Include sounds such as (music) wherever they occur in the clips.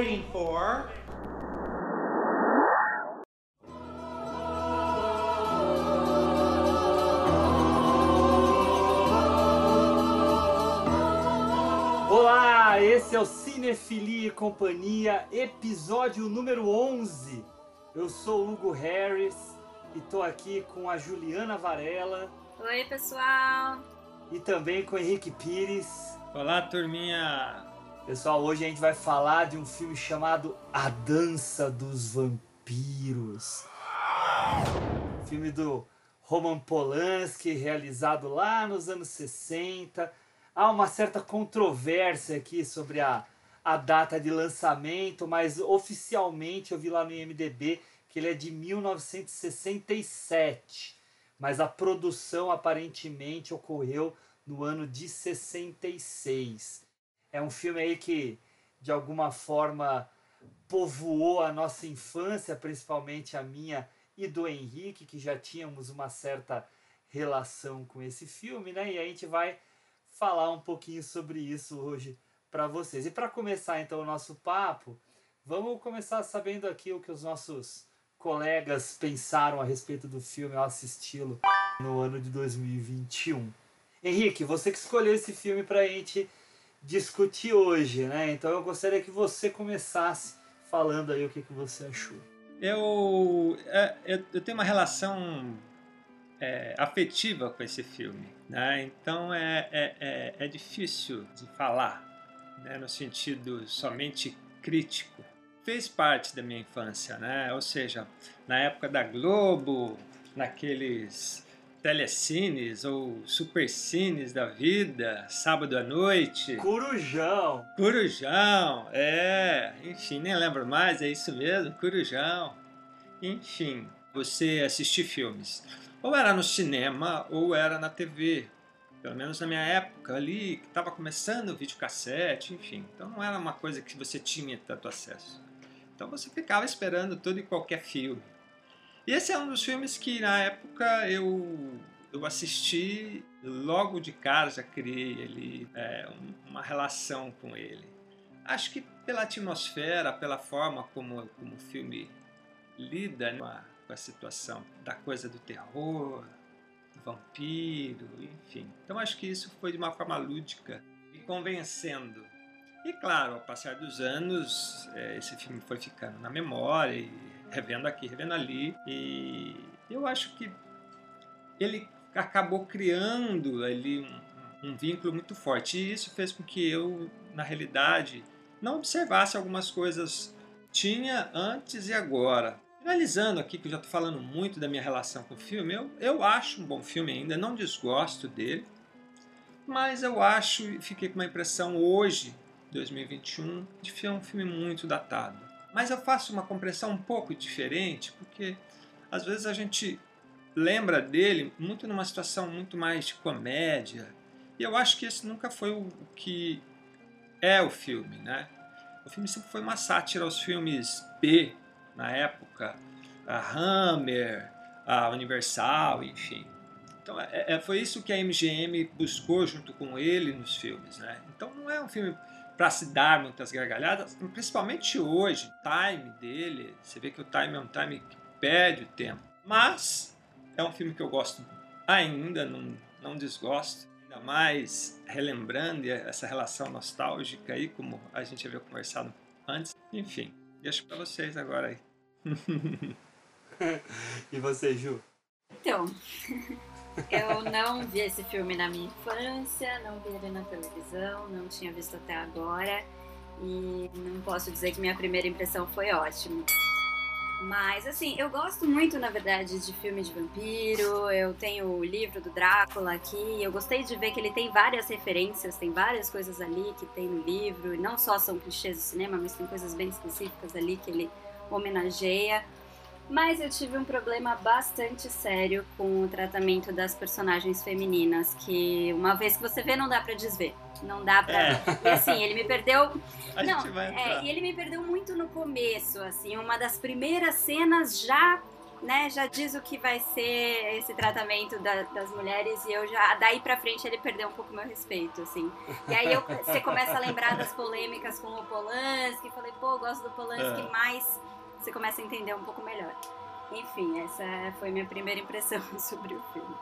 waiting for. Olá, esse é o Cinefilia e Companhia, episódio número 11. Eu sou o Hugo Harris e tô aqui com a Juliana Varela Oi, pessoal. e também com o Henrique Pires. Olá, turminha! Pessoal, hoje a gente vai falar de um filme chamado A Dança dos Vampiros. Filme do Roman Polanski, realizado lá nos anos 60. Há uma certa controvérsia aqui sobre a, a data de lançamento, mas oficialmente eu vi lá no IMDB que ele é de 1967. Mas a produção aparentemente ocorreu no ano de 66. É um filme aí que, de alguma forma, povoou a nossa infância, principalmente a minha e do Henrique, que já tínhamos uma certa relação com esse filme, né? E a gente vai falar um pouquinho sobre isso hoje para vocês. E para começar então o nosso papo, vamos começar sabendo aqui o que os nossos colegas pensaram a respeito do filme ao assisti-lo no ano de 2021. Henrique, você que escolheu esse filme para a gente discutir hoje, né? Então eu gostaria que você começasse falando aí o que, que você achou. Eu, é, eu, eu tenho uma relação é, afetiva com esse filme, né? Então é, é, é, é difícil de falar, né? No sentido somente crítico. Fez parte da minha infância, né? Ou seja, na época da Globo, naqueles telecines ou supercines da vida, sábado à noite. Corujão! Corujão, é, enfim, nem lembro mais, é isso mesmo, Corujão. Enfim, você assistir filmes. Ou era no cinema ou era na TV. Pelo menos na minha época ali, que estava começando o videocassete, enfim. Então não era uma coisa que você tinha tanto acesso. Então você ficava esperando todo e qualquer filme. E esse é um dos filmes que na época eu, eu assisti logo de cara, já criei ali é, um- uma relação com ele. Acho que pela atmosfera, pela forma como, como o filme lida né, com, a, com a situação da coisa do terror, do vampiro, enfim. Então acho que isso foi de uma forma lúdica e convencendo. E claro, ao passar dos anos, eh, esse filme foi ficando na memória e revendo aqui, revendo ali. E eu acho que ele acabou criando ali um, um vínculo muito forte. E isso fez com que eu, na realidade, não observasse algumas coisas tinha antes e agora. Finalizando aqui, que eu já estou falando muito da minha relação com o filme, eu, eu acho um bom filme ainda, não desgosto dele, mas eu acho e fiquei com uma impressão hoje, 2021, de que é um filme muito datado. Mas eu faço uma compreensão um pouco diferente, porque às vezes a gente lembra dele muito numa situação muito mais de comédia, e eu acho que esse nunca foi o o que é o filme, né? O filme sempre foi uma sátira aos filmes B na época, a Hammer, a Universal, enfim. Então é, é- foi isso que a MGM buscou junto com ele nos filmes, né? Então não é um filme para se dar muitas gargalhadas, principalmente hoje. O time dele, você vê que o time é um time que perde o tempo. Mas é um filme que eu gosto ainda, não, não desgosto. Ainda mais relembrando essa relação nostálgica aí, como a gente havia conversado antes. Enfim, deixo para vocês agora aí. (laughs) E você, Ju? Então, (laughs) eu não vi esse filme na minha infância, não vi ele na televisão, não tinha visto até agora e não posso dizer que minha primeira impressão foi ótima. Mas, assim, eu gosto muito, na verdade, de filme de vampiro. Eu tenho o livro do Drácula aqui. Eu gostei de ver que ele tem várias referências, tem várias coisas ali que tem no livro. E não só são clichês do cinema, mas tem coisas bem específicas ali que ele homenageia. Mas eu tive um problema bastante sério com o tratamento das personagens femininas, que uma vez que você vê, não dá pra desver. Não dá pra. É. E assim, ele me perdeu (laughs) A não, gente vai é, e ele me perdeu muito no começo, assim, uma das primeiras cenas já né, já diz o que vai ser esse tratamento da, das mulheres e eu já, daí pra frente ele perdeu um pouco meu respeito, assim. E aí eu, você começa a lembrar das polêmicas com o Polanski, falei, pô, gosto do Polanski, é. mas você começa a entender um pouco melhor. Enfim, essa foi minha primeira impressão (laughs) sobre o filme.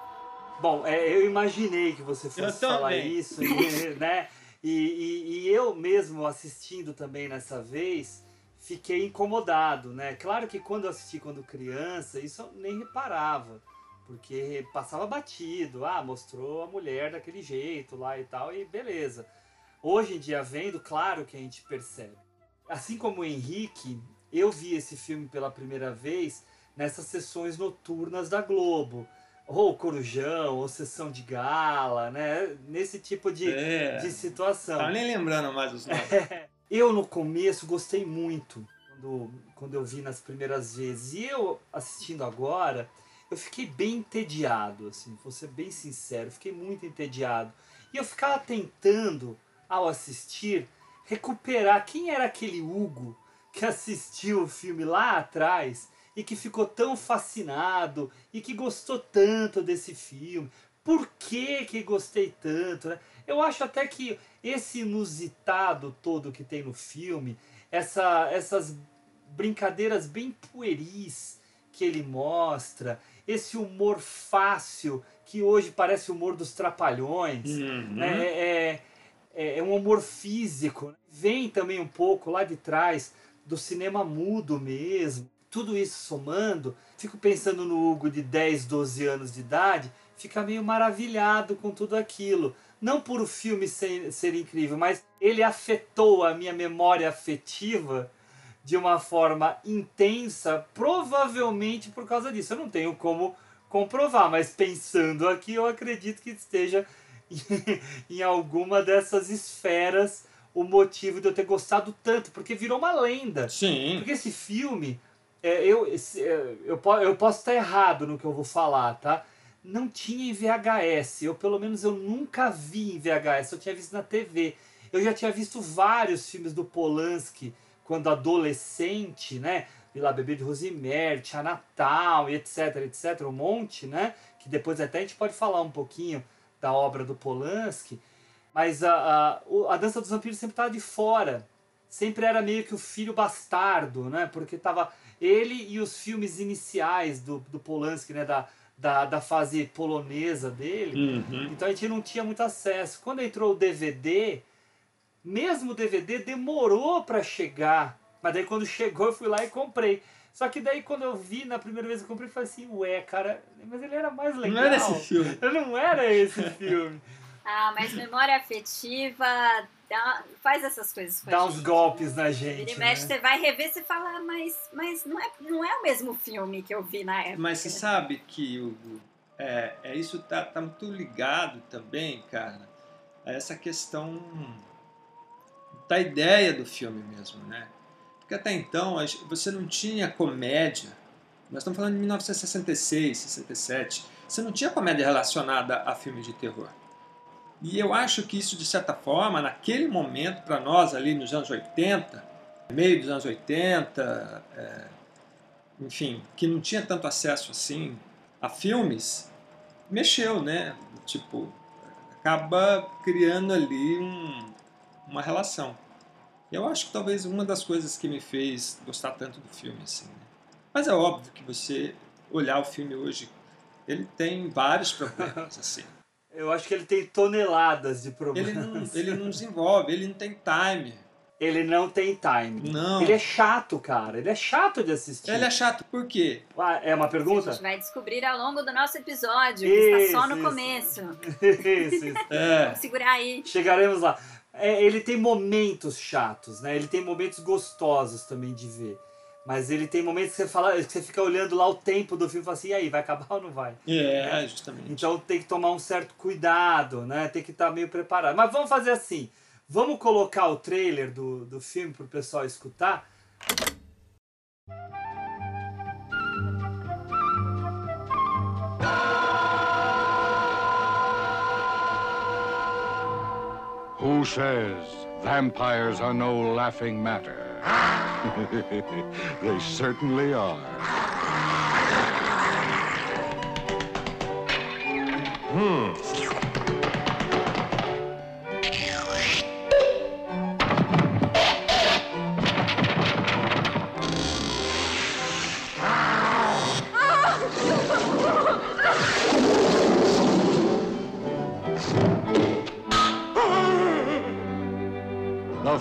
Bom, é, eu imaginei que você fosse falar isso, (laughs) né? E, e, e eu mesmo assistindo também nessa vez, fiquei incomodado, né? Claro que quando eu assisti quando criança, isso eu nem reparava, porque passava batido, ah, mostrou a mulher daquele jeito lá e tal, e beleza. Hoje em dia, vendo, claro que a gente percebe. Assim como o Henrique, eu vi esse filme pela primeira vez nessas sessões noturnas da Globo. Ou Corujão, ou Sessão de Gala, né? Nesse tipo de, é, de situação. Tá nem lembrando mais os nomes. (laughs) Eu, no começo, gostei muito quando, quando eu vi nas primeiras vezes. E eu, assistindo agora, eu fiquei bem entediado, assim, vou ser bem sincero, fiquei muito entediado. E eu ficava tentando, ao assistir, recuperar quem era aquele Hugo que assistiu o filme lá atrás e que ficou tão fascinado e que gostou tanto desse filme. Por que que gostei tanto, né? Eu acho até que esse inusitado todo que tem no filme, essa, essas brincadeiras bem pueris que ele mostra, esse humor fácil que hoje parece o humor dos trapalhões, uhum. né? É, é, é, um humor físico, né? vem também um pouco lá de trás do cinema mudo mesmo. Tudo isso somando, fico pensando no Hugo de 10, 12 anos de idade, fica meio maravilhado com tudo aquilo. Não por o filme ser, ser incrível, mas ele afetou a minha memória afetiva de uma forma intensa, provavelmente por causa disso. Eu não tenho como comprovar, mas pensando aqui, eu acredito que esteja (laughs) em alguma dessas esferas o motivo de eu ter gostado tanto, porque virou uma lenda. Sim. Porque esse filme, é, eu, esse, é, eu, eu posso estar errado no que eu vou falar, tá? não tinha em VHS. Eu, pelo menos, eu nunca vi em VHS. Eu tinha visto na TV. Eu já tinha visto vários filmes do Polanski quando adolescente, né? Vi lá Bebê de Rosemary, Tia Natal etc, etc. Um monte, né? Que depois até a gente pode falar um pouquinho da obra do Polanski. Mas a, a, a Dança dos Vampiros sempre estava de fora. Sempre era meio que o filho bastardo, né? Porque tava ele e os filmes iniciais do, do Polanski, né? Da, da, da fase polonesa dele. Uhum. Então a gente não tinha muito acesso. Quando entrou o DVD, mesmo o DVD demorou para chegar. Mas daí quando chegou eu fui lá e comprei. Só que daí quando eu vi na primeira vez que eu comprei, eu falei assim, ué, cara, mas ele era mais legal. (laughs) Não era esse filme. Não era esse filme. Ah, mas memória afetiva dá, faz essas coisas com Dá uns golpes na gente. Ele mexe, né? você vai rever, você fala, ah, mas, mas não, é, não é o mesmo filme que eu vi na época. Mas você sabe que o, é, é, isso tá, tá muito ligado também, cara, a essa questão da ideia do filme mesmo, né? Porque até então você não tinha comédia. Nós estamos falando de 1966, 67. Você não tinha comédia relacionada a filmes de terror. E eu acho que isso, de certa forma, naquele momento, para nós ali nos anos 80, meio dos anos 80, é, enfim, que não tinha tanto acesso assim a filmes, mexeu, né? Tipo, acaba criando ali um, uma relação. Eu acho que talvez uma das coisas que me fez gostar tanto do filme, assim. Né? Mas é óbvio que você olhar o filme hoje, ele tem vários (laughs) problemas, assim. Eu acho que ele tem toneladas de problemas. Ele não, ele não desenvolve, ele não tem time. Ele não tem time. Não. Ele é chato, cara. Ele é chato de assistir. Ele é chato por quê? Ah, é uma pergunta? A gente vai descobrir ao longo do nosso episódio, que isso, está só no isso. começo. Isso, isso. (laughs) É. Vamos segurar aí. Chegaremos lá. É, ele tem momentos chatos, né? Ele tem momentos gostosos também de ver. Mas ele tem momentos que você fala, que você fica olhando lá o tempo do filme e fala assim, e aí, vai acabar ou não vai? É, justamente. Então tem que tomar um certo cuidado, né? Tem que estar tá meio preparado. Mas vamos fazer assim. Vamos colocar o trailer do, do filme para o pessoal escutar. Who says vampires are no laughing matter? (laughs) they certainly are. Hmm.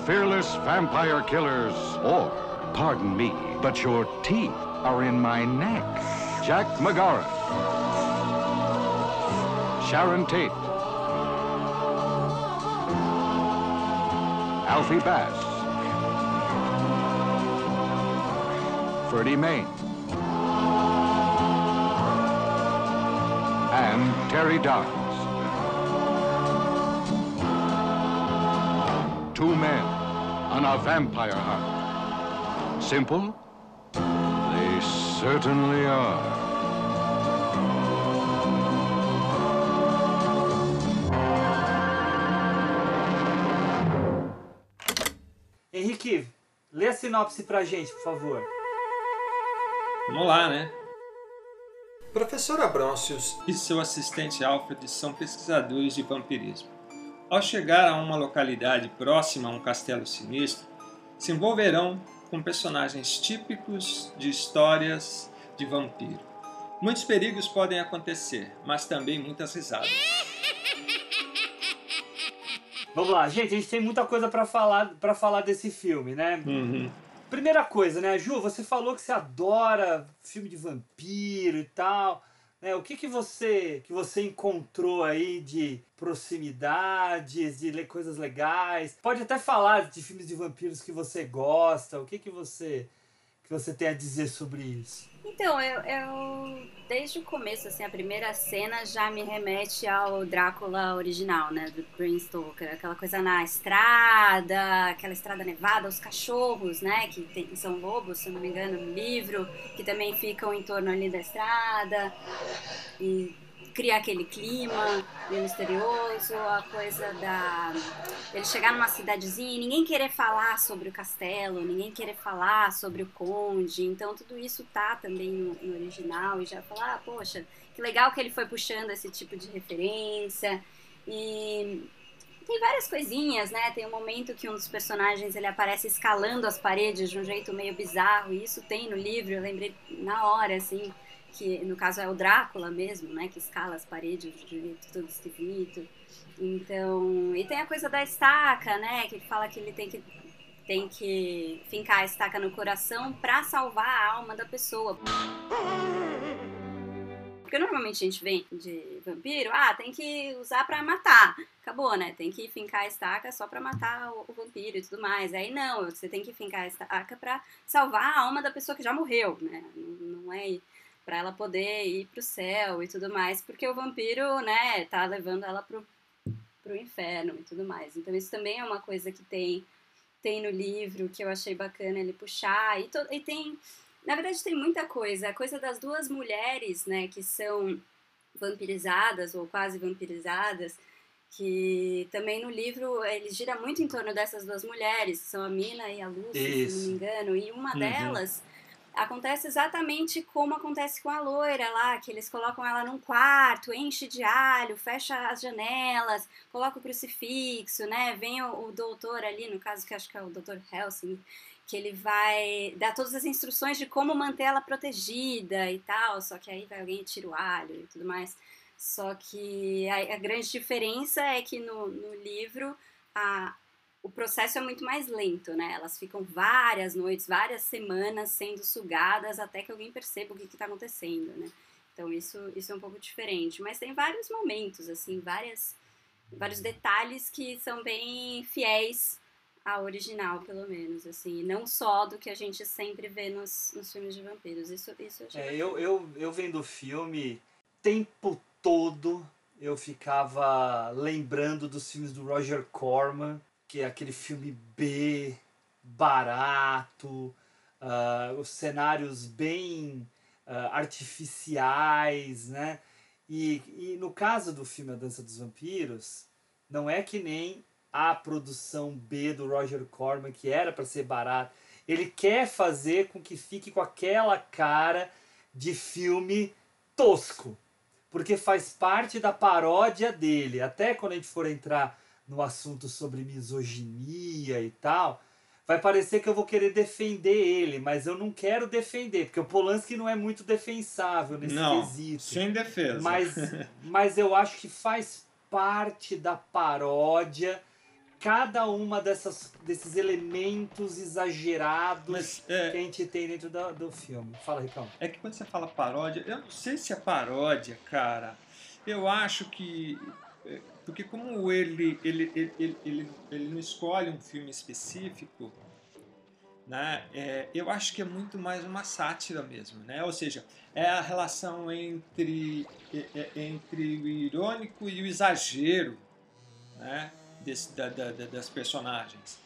Fearless vampire killers, or, pardon me, but your teeth are in my neck. Jack McGarrett. Sharon Tate. Alfie Bass. Ferdy Main. And Terry Downs. Two men on a vampire hunt. Simple? They certainly are. Henrique, lê a sinopse pra gente, por favor. Vamos lá, né? Professor Abrôncios e seu assistente Alfred são pesquisadores de vampirismo. Ao chegar a uma localidade próxima a um castelo sinistro, se envolverão com personagens típicos de histórias de vampiro. Muitos perigos podem acontecer, mas também muitas risadas. Vamos lá, gente, a gente tem muita coisa pra falar para falar desse filme, né? Uhum. Primeira coisa, né, Ju, você falou que você adora filme de vampiro e tal. Né? O que, que você que você encontrou aí de proximidades, de ler coisas legais? Pode até falar de filmes de vampiros que você gosta. O que, que você que você tem a dizer sobre isso? Então, eu, eu desde o começo, assim, a primeira cena já me remete ao Drácula original, né, do Bram Stoker, aquela coisa na estrada, aquela estrada nevada, os cachorros, né, que tem, são lobos, se não me engano, no livro, que também ficam em torno ali da estrada e cria aquele clima misterioso, a coisa da ele chegar numa cidadezinha e ninguém querer falar sobre o castelo, ninguém querer falar sobre o conde, então tudo isso tá também no, no original e já falar, ah, poxa, que legal que ele foi puxando esse tipo de referência e tem várias coisinhas, né? Tem um momento que um dos personagens ele aparece escalando as paredes de um jeito meio bizarro, e isso tem no livro, eu lembrei na hora, assim, que no caso é o Drácula mesmo, né, que escala as paredes de jeito todo esquisito. Então, e tem a coisa da estaca, né, que fala que ele tem que tem que fincar a estaca no coração para salvar a alma da pessoa. Porque normalmente a gente vem de vampiro, ah, tem que usar para matar. Acabou, né? Tem que fincar a estaca só para matar o, o, vampiro e tudo mais. Aí não, você tem que fincar a estaca para salvar a alma da pessoa que já morreu, né? Não, não é para ela poder ir pro céu e tudo mais, porque o vampiro, né, tá levando ela pro, pro inferno e tudo mais. Então isso também é uma coisa que tem tem no livro que eu achei bacana ele puxar e, to, e tem na verdade tem muita coisa a coisa das duas mulheres né que são vampirizadas ou quase vampirizadas que também no livro ele gira muito em torno dessas duas mulheres que são a Mina e a Lúcia se não me engano e uma uhum. delas acontece exatamente como acontece com a loira lá, que eles colocam ela num quarto, enche de alho, fecha as janelas, coloca o crucifixo, né? Vem o, o doutor ali, no caso que acho que é o doutor Helsing, que ele vai dar todas as instruções de como manter ela protegida e tal, só que aí vai alguém e tira o alho e tudo mais. Só que a, a grande diferença é que no, no livro a, o processo é muito mais lento, né? Elas ficam várias noites, várias semanas sendo sugadas até que alguém perceba o que está acontecendo, né? Então isso, isso é um pouco diferente. Mas tem vários momentos, assim, várias, vários detalhes que são bem fiéis ao original, pelo menos, assim, não só do que a gente sempre vê nos, nos filmes de vampiros. Isso, isso eu, é, eu, eu, eu vendo o filme, tempo todo eu ficava lembrando dos filmes do Roger Corman que é aquele filme B, barato, uh, os cenários bem uh, artificiais, né? E, e no caso do filme A Dança dos Vampiros, não é que nem a produção B do Roger Corman, que era para ser barato. Ele quer fazer com que fique com aquela cara de filme tosco. porque faz parte da paródia dele. Até quando a gente for entrar no assunto sobre misoginia e tal, vai parecer que eu vou querer defender ele, mas eu não quero defender, porque o Polanski não é muito defensável nesse não, quesito. Sem defesa. Mas, (laughs) mas eu acho que faz parte da paródia cada uma dessas, desses elementos exagerados Mas, é, que a gente tem dentro do, do filme. Fala, Ricão. É que quando você fala paródia, eu não sei se é paródia, cara. Eu acho que. Porque como ele, ele, ele, ele, ele, não escolhe um filme específico, né? É, eu acho que é muito mais uma sátira mesmo, né? Ou seja, é a relação entre, é- é- entre o irônico e o exagero, né? Desse, da- da- das personagens.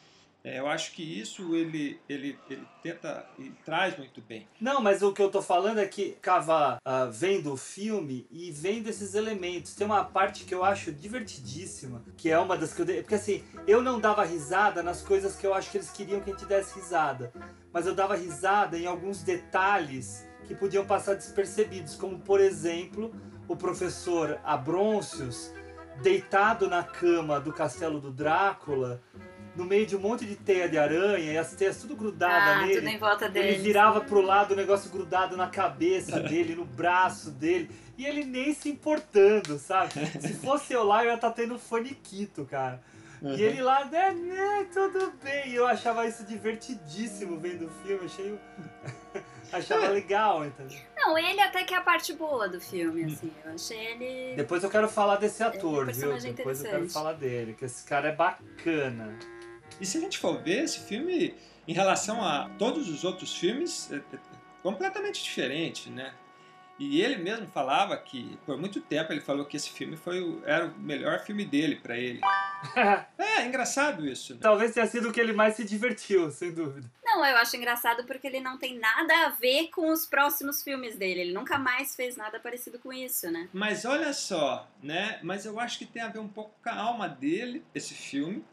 É, eu acho que isso ele, ele, ele tenta e traz muito bem. Não, mas o que eu tô falando é que Cava ah, vem do filme e vem desses elementos. Tem uma parte que eu acho divertidíssima, que é uma das que eu dei. Porque assim, eu não dava risada nas coisas que eu acho que eles queriam que a gente desse risada. Mas eu dava risada em alguns detalhes que podiam passar despercebidos, como por exemplo, o professor Abrôncios deitado na cama do castelo do Drácula. No meio de um monte de teia de aranha e as teias tudo grudadas Ah, nele. tudo em volta Ele dele. virava pro lado, o negócio grudado na cabeça dele, no braço dele. E ele nem se importando, sabe? Se fosse eu lá, eu ia estar tendo faniquito, cara. E ele lá, né, né, tudo bem. E eu achava isso divertidíssimo vendo o filme. Achei. (laughs) achava legal, entendeu? Não, ele até que é a parte boa do filme, assim. Eu achei ele. Depois eu quero falar desse ator, viu? personagem Depois eu quero falar dele, que esse cara é bacana. E se a gente for ver esse filme em relação a todos os outros filmes, é, é completamente diferente, né? E ele mesmo falava que, por muito tempo, ele falou que esse filme foi o, era o melhor filme dele pra ele. (laughs) É, é engraçado isso. Né? Talvez tenha sido o que ele mais se divertiu, sem dúvida. Não, eu acho engraçado porque ele não tem nada a ver com os próximos filmes dele. Ele nunca mais fez nada parecido com isso, né? Mas olha só, né? Mas eu acho que tem a ver um pouco com a alma dele, esse filme,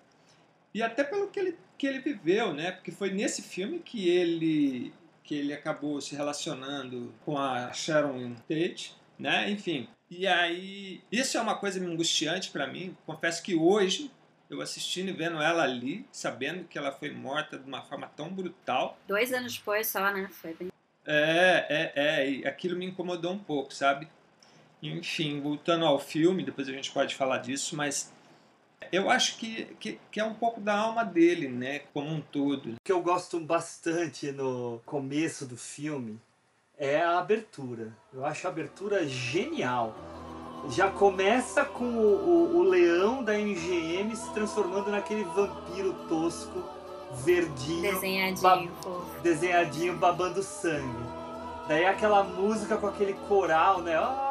e até pelo que ele, que ele viveu, né? Porque foi nesse filme que ele que ele acabou se relacionando com a Sharon Tate, né? Enfim. E aí, isso é uma coisa angustiante pra mim. Confesso que hoje eu assistindo e vendo ela ali, sabendo que ela foi morta de uma forma tão brutal, Dois anos depois só, né? Foi bem. é, é, é, e aquilo me incomodou um pouco, sabe? Enfim, voltando ao filme, depois a gente pode falar disso, mas eu acho que, que, que é um pouco da alma dele, né? Como um todo. O que eu gosto bastante no começo do filme é a abertura. Eu acho a abertura genial. Já começa com o, o- o leão da MGM se transformando naquele vampiro tosco, verdinho, Desenhadinho, fofo. desenhadinho, babando sangue. Daí aquela música com aquele coral, né? Ah,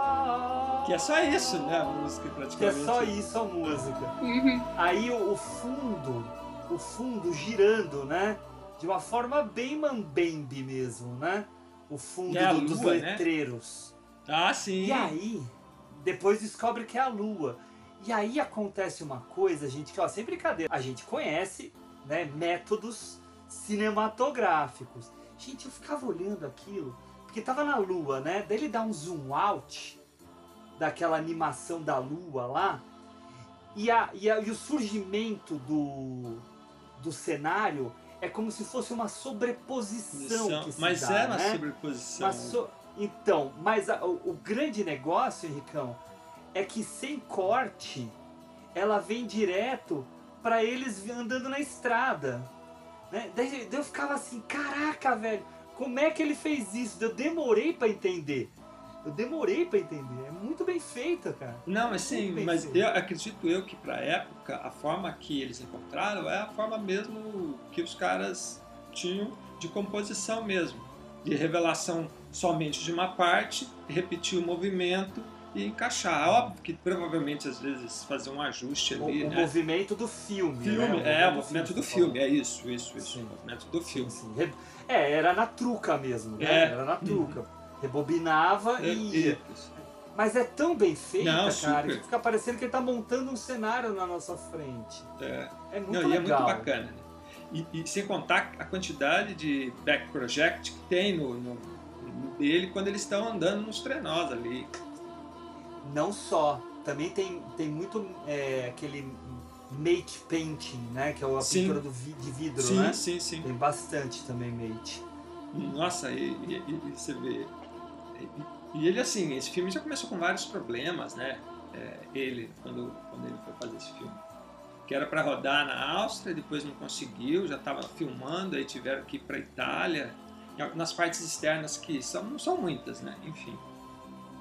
Que é só isso, né? A música que é praticamente. só isso a música. Uhum. Aí o, o fundo, o fundo girando, né? De uma forma bem mambembe mesmo, né? O fundo É do- dos lua, né? letreiros. Ah, sim. E aí, depois descobre que é a lua. E aí acontece uma coisa, gente, que ó, sem brincadeira, a gente conhece, né, métodos cinematográficos. Gente, eu ficava olhando aquilo, porque tava na lua, né? Daí ele dá um zoom out daquela animação da lua lá. E, a, e, a- e o surgimento do, do cenário é como se fosse uma sobreposição que se Mas dá, é uma né? sobreposição. Mas so- Então, mas a- o, o grande negócio, Henricão, é que sem corte, ela vem direto para eles andando na estrada. Né? Daí, daí eu ficava assim, caraca, velho, como é que ele fez isso? Eu demorei para entender. Eu demorei para entender. Muito bem feita, cara. Não, mas sim, mas feito. eu acredito eu que pra época a forma que eles encontraram é a forma mesmo que os caras tinham de composição mesmo, de revelação somente de uma parte, repetir o movimento e encaixar. Óbvio que provavelmente às vezes fazer um ajuste ali, o né? movimento do filme. Filme, né? é, o movimento do filme, falou. é isso, isso, isso, Sim. o movimento do filme. Sim, sim. É, era na truca mesmo, né? É. Era na truca. Rebobinava É, e isso. Mas é tão bem feita, Não, cara, que fica parecendo que ele tá montando um cenário na nossa frente. É. É muito Não, e é legal. muito bacana. né? E, e sem contar a quantidade de back project que tem no, no- no dele quando eles estão andando nos trenós ali. Não só. Também tem, tem muito é, aquele mate painting, né? Que é a Sim. pintura do de vidro, sim, né? sim, sim. Tem bastante também mate. Nossa, e- e- e você vê. E, ele, assim, esse filme já começou com vários problemas, né? É, ele, quando, quando ele foi fazer esse filme. Que era para rodar na Áustria, depois não conseguiu, já estava filmando, aí tiveram que ir para Itália, nas partes externas que são, não são muitas, né? Enfim.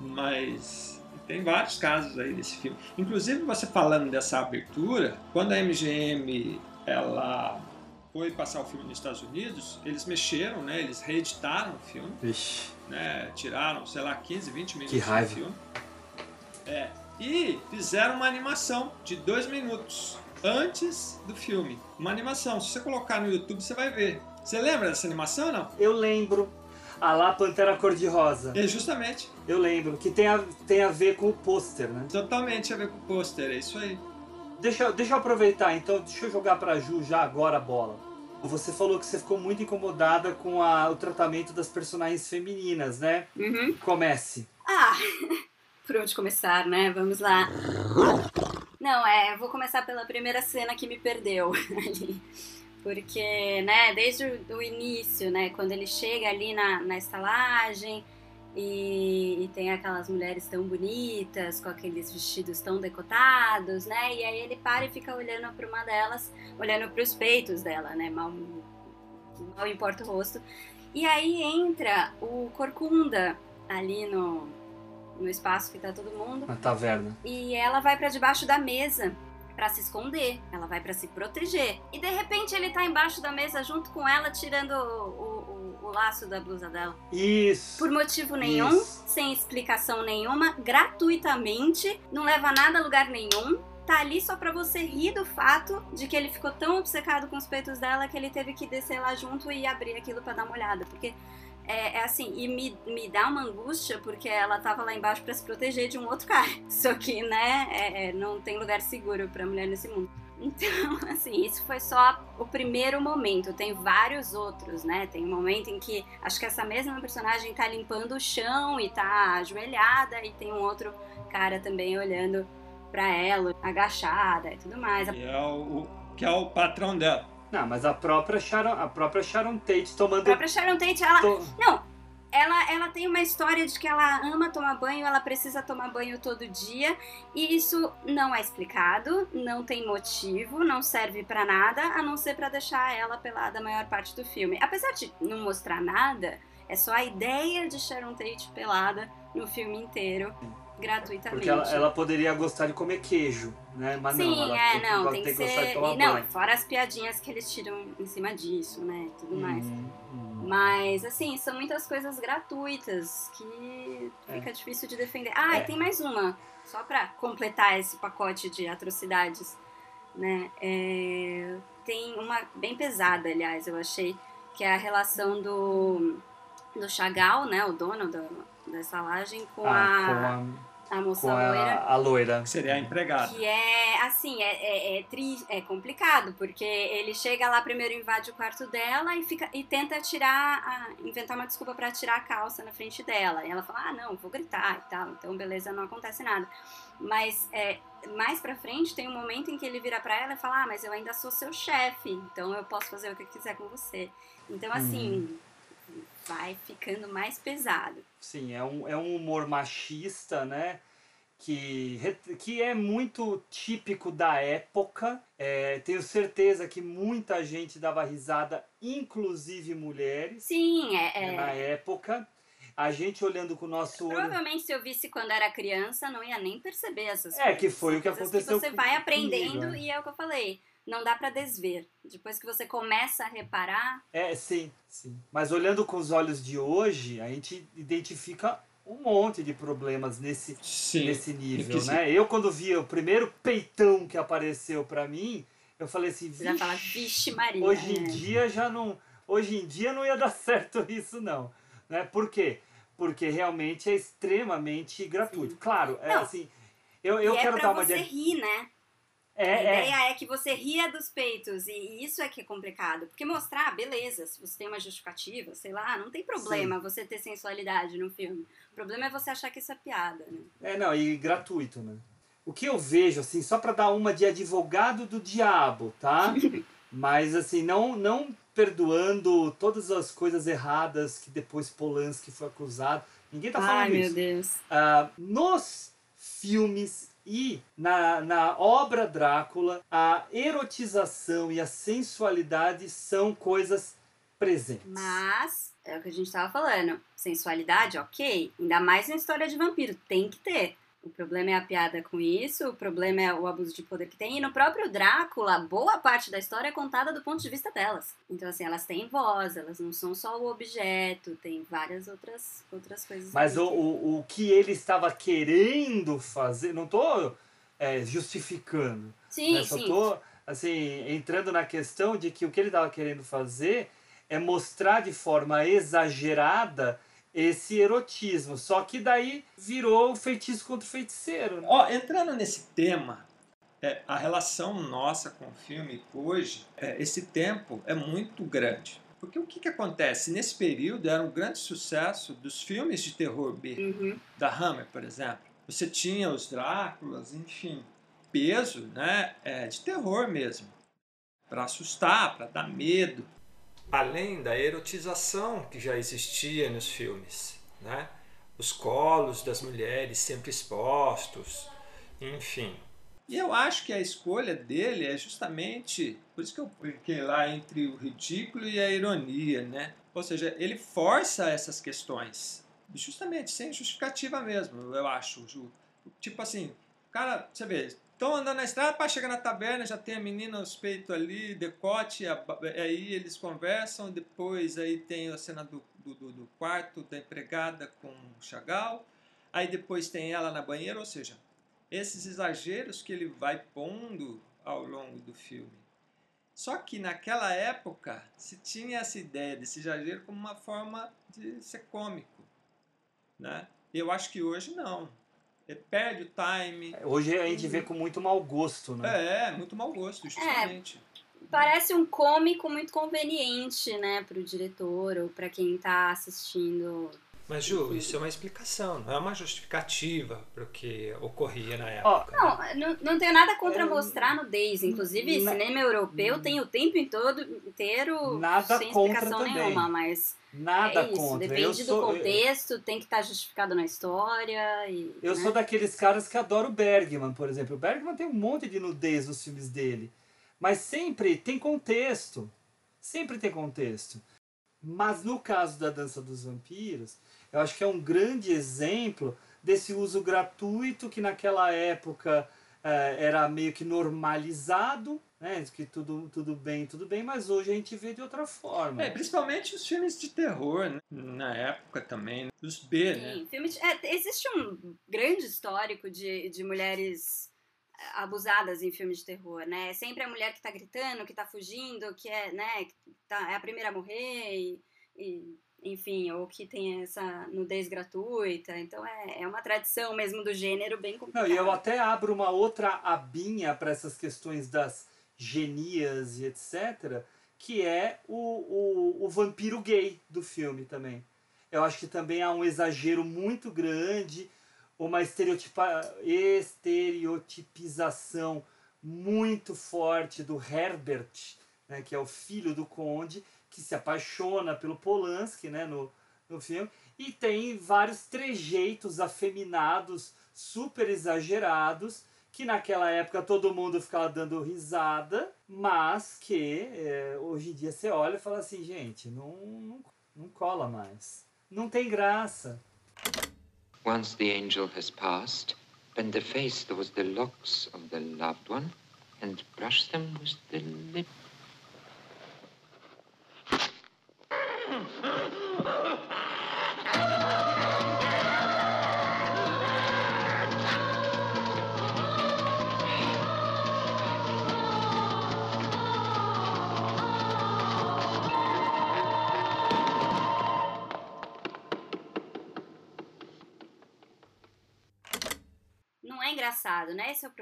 Mas tem vários casos aí desse filme. Inclusive, você falando dessa abertura, quando a MGM ela foi passar o filme nos Estados Unidos, eles mexeram, né? Eles reeditaram o filme, Vixe. né? Tiraram, sei lá, 15, 20 minutos Que raiva. do filme. É, e fizeram uma animação de dois minutos antes do filme. Uma animação. Se você colocar no YouTube, você vai ver. Você lembra dessa animação, não? Eu lembro. A lá Pantera Cor-de-Rosa. É justamente. Eu lembro. Que tem a, tem a ver com o pôster, né? Totalmente a ver com o pôster, é isso aí. Deixa, deixa eu aproveitar, então, deixa eu jogar pra Ju já agora a bola. Você falou que você ficou muito incomodada com a- o tratamento das personagens femininas, né? Uhum. Comece. Ah, (laughs) por onde começar, né? Vamos lá. Não, é, eu vou começar pela primeira cena que me perdeu (laughs) ali. Porque, né, desde o, o início, né, quando ele chega ali na, na estalagem e, e tem aquelas mulheres tão bonitas, com aqueles vestidos tão decotados, né, e aí ele para e fica olhando para uma delas, olhando para os peitos dela, né, mal, mal importa o rosto. E aí entra o Corcunda ali no, no espaço que tá todo mundo. Na taverna. E ela vai pra debaixo da mesa pra se esconder. Ela vai pra se proteger. E de repente ele tá embaixo da mesa junto com ela, tirando o laço da blusa dela. Isso. Por motivo nenhum, Isso. sem explicação nenhuma, gratuitamente, não leva nada a lugar nenhum. Tá ali só pra você rir do fato de que ele ficou tão obcecado com os peitos dela que ele teve que descer lá junto e abrir aquilo pra dar uma olhada. Porque é, é assim, e me, me dá uma angústia porque ela tava lá embaixo pra se proteger de um outro cara. (laughs) Só que, né, é- é, não tem lugar seguro pra mulher nesse mundo. Então, (laughs) assim, isso foi só o primeiro momento. Tem vários outros, né? Tem um momento em que acho que essa mesma personagem tá limpando o chão e tá ajoelhada, e tem um outro cara também olhando pra ela, agachada e tudo mais. Que é o, que é o patrão dela. Não, mas a própria Sharon, a própria Sharon Tate A tomando. própria Sharon Tate, ela, to- Não, ela, ela tem uma história de que ela ama tomar banho, ela precisa tomar banho todo dia, e isso não é explicado, não tem motivo, não serve pra nada, a não ser pra deixar ela pelada a maior parte do filme. Apesar de não mostrar nada, é só a ideia de Sharon Tate pelada no filme inteiro, gratuitamente. Porque ela, ela poderia gostar de comer queijo, né? Mas Sim, não, ela é, tem, que- não, tem que gostar de ser. e não, fora as piadinhas que eles tiram em cima disso, né? Tudo mais. Hum, hum. Mas, assim, são muitas coisas gratuitas que fica difícil de defender. Ah, É. e tem mais uma, só pra completar esse pacote de atrocidades, né? É, Tem uma bem pesada, aliás, eu achei, que é a relação do, do Chagall, né? O dono da, da estalagem, com, Ah, a, a moça com a, com loira. a, a loira. Que seria a empregada. Que é, assim, é, é, é, tri- é complicado, porque ele chega lá, primeiro invade o quarto dela e, fica, e tenta tirar, a- inventar uma desculpa pra tirar a calça na frente dela. E ela fala, ah, não, vou gritar e tal, então beleza, não acontece nada. Mas é, mais pra frente tem um momento em que ele vira pra ela e fala, ah, mas eu ainda sou seu chefe, então eu posso fazer o que eu quiser com você. Então, assim, vai ficando mais pesado. Sim, é um, é um humor machista, né? Que, que é muito típico da época. É, tenho certeza que muita gente dava risada, inclusive mulheres, Sim, é... né, é- na época. A gente olhando com o nosso olho. Provavelmente se eu visse quando era criança, não ia nem perceber essas É, coisas. que foi o que aconteceu Que você vai comigo, aprendendo né? e é o que eu falei. Não dá pra desver. Depois que você começa a reparar, É, sim, sim. Mas olhando com os olhos de hoje, a gente identifica um monte de problemas nesse, Sim. nesse nível, sim. né? Eu, quando vi o primeiro peitão que apareceu pra mim, eu falei assim, você já fala, "Vixe, Maria. hoje em dia já não... Hoje em dia não ia dar (laughs) certo isso, não. Né? Por quê? Porque realmente é extremamente gratuito. Claro, é Não. assim... Eu, eu e quero é dar pra uma... você dia- rir, né? É, a é. ideia é. que você ria dos peitos, e isso é que é complicado. Porque mostrar, beleza, se você tem uma justificativa, sei lá, não tem problema você ter sensualidade no filme. O problema é você achar que isso é piada, né? É, não, e gratuito, né? O que eu vejo, assim, só para dar uma de advogado do diabo, tá? Mas, assim, não, não perdoando todas as coisas erradas que depois Polanski foi acusado. Ninguém tá falando Ai, meu isso. Deus. Ah, nos filmes e na, na obra Drácula, a erotização e a sensualidade são coisas presentes. Mas, é o que a gente tava falando. Sensualidade, ok. Ainda mais na história de vampiro. Tem que ter. O problema é a piada com isso, o problema é o abuso de poder que tem. E no próprio Drácula, boa parte da história é contada do ponto de vista delas. Então, assim, elas têm voz, elas não são só o objeto, tem várias outras, outras coisas. Mas o, que- o, o que ele estava querendo fazer, não tô é, justificando, Sim, né? só sim. tô assim, entrando na questão de que o que ele estava querendo fazer é mostrar de forma exagerada esse erotismo. Só que daí virou o feitiço contra o feiticeiro. né? Ó, entrando nesse tema, é, a relação nossa com o filme hoje, é, esse tempo é muito grande. Porque o que, que acontece? Nesse período era um grande sucesso dos filmes de terror B, Uhum. da Hammer, por exemplo. Você tinha os Dráculas, enfim, peso né, é, de terror mesmo, para assustar, para dar medo. Além da erotização que já existia nos filmes, né? os colos das mulheres sempre expostos, enfim. E eu acho que a escolha dele é justamente, por isso que eu fiquei lá entre o ridículo e a ironia, né? Ou seja, ele força essas questões, justamente sem justificativa mesmo, eu acho. Tipo assim, cara, você vê, estão andando na estrada, para chegar na taberna, já tem a menina os peitos ali, decote, a aí eles conversam, depois aí tem a cena do, do, do- quarto da empregada com o Chagall, aí depois tem ela na banheira, ou seja, esses exageros que ele vai pondo ao longo do filme. Só que naquela época se tinha essa ideia desse exagero como uma forma de ser cômico, né? Eu acho que hoje não. Ele perde o time. Hoje a gente vê com muito mau gosto, né? É, muito mau gosto, justamente. Parece um cômico muito conveniente, né, pro diretor ou pra quem tá assistindo. Mas, Ju, isso é uma explicação, não é uma justificativa para o que ocorria na Ó, época. Não, não, não tenho nada contra É, mostrar nudez. Inclusive, na- cinema europeu tem o tempo em todo inteiro Nada sem contra explicação também. nenhuma, mas Nada é isso. contra. Depende eu do sou, eu- contexto, tem que estar justificado na história. E, Eu né? sou daqueles caras que adoro o Bergman, por exemplo. O Bergman tem um monte de nudez nos filmes dele. Mas sempre tem contexto. Sempre tem contexto. Mas no caso da Dança dos Vampiros, eu acho que é um grande exemplo desse uso gratuito que naquela época eh, era meio que normalizado, né? Que tudo, tudo bem, tudo bem, mas hoje a gente vê de outra forma. É, principalmente os filmes de terror, né? na época também, os B, né? Sim, filme de- é, existe um grande histórico de, de mulheres eh, abusadas em filmes de terror, né? É sempre a mulher que tá gritando, que tá fugindo, que é, né, que tá, é a primeira a morrer, e, e, enfim, ou que tem essa nudez gratuita. Então é, é uma tradição mesmo do gênero bem Não, complicada. e eu até abro uma outra abinha para essas questões das genias e etc., que é o, o, o vampiro gay do filme também. Eu acho que também há um exagero muito grande, uma estereotipa, estereotipização muito forte do Herbert, né, que é o filho do conde, que se apaixona pelo Polanski né, no, no filme, e tem vários trejeitos afeminados, super exagerados, que naquela época todo mundo ficava dando risada, mas que é, hoje em dia você olha e fala assim, gente, não, não, não cola mais. Não tem graça. Once the angel has passed, bend the face towards the locks of the loved one and brush them with the lip.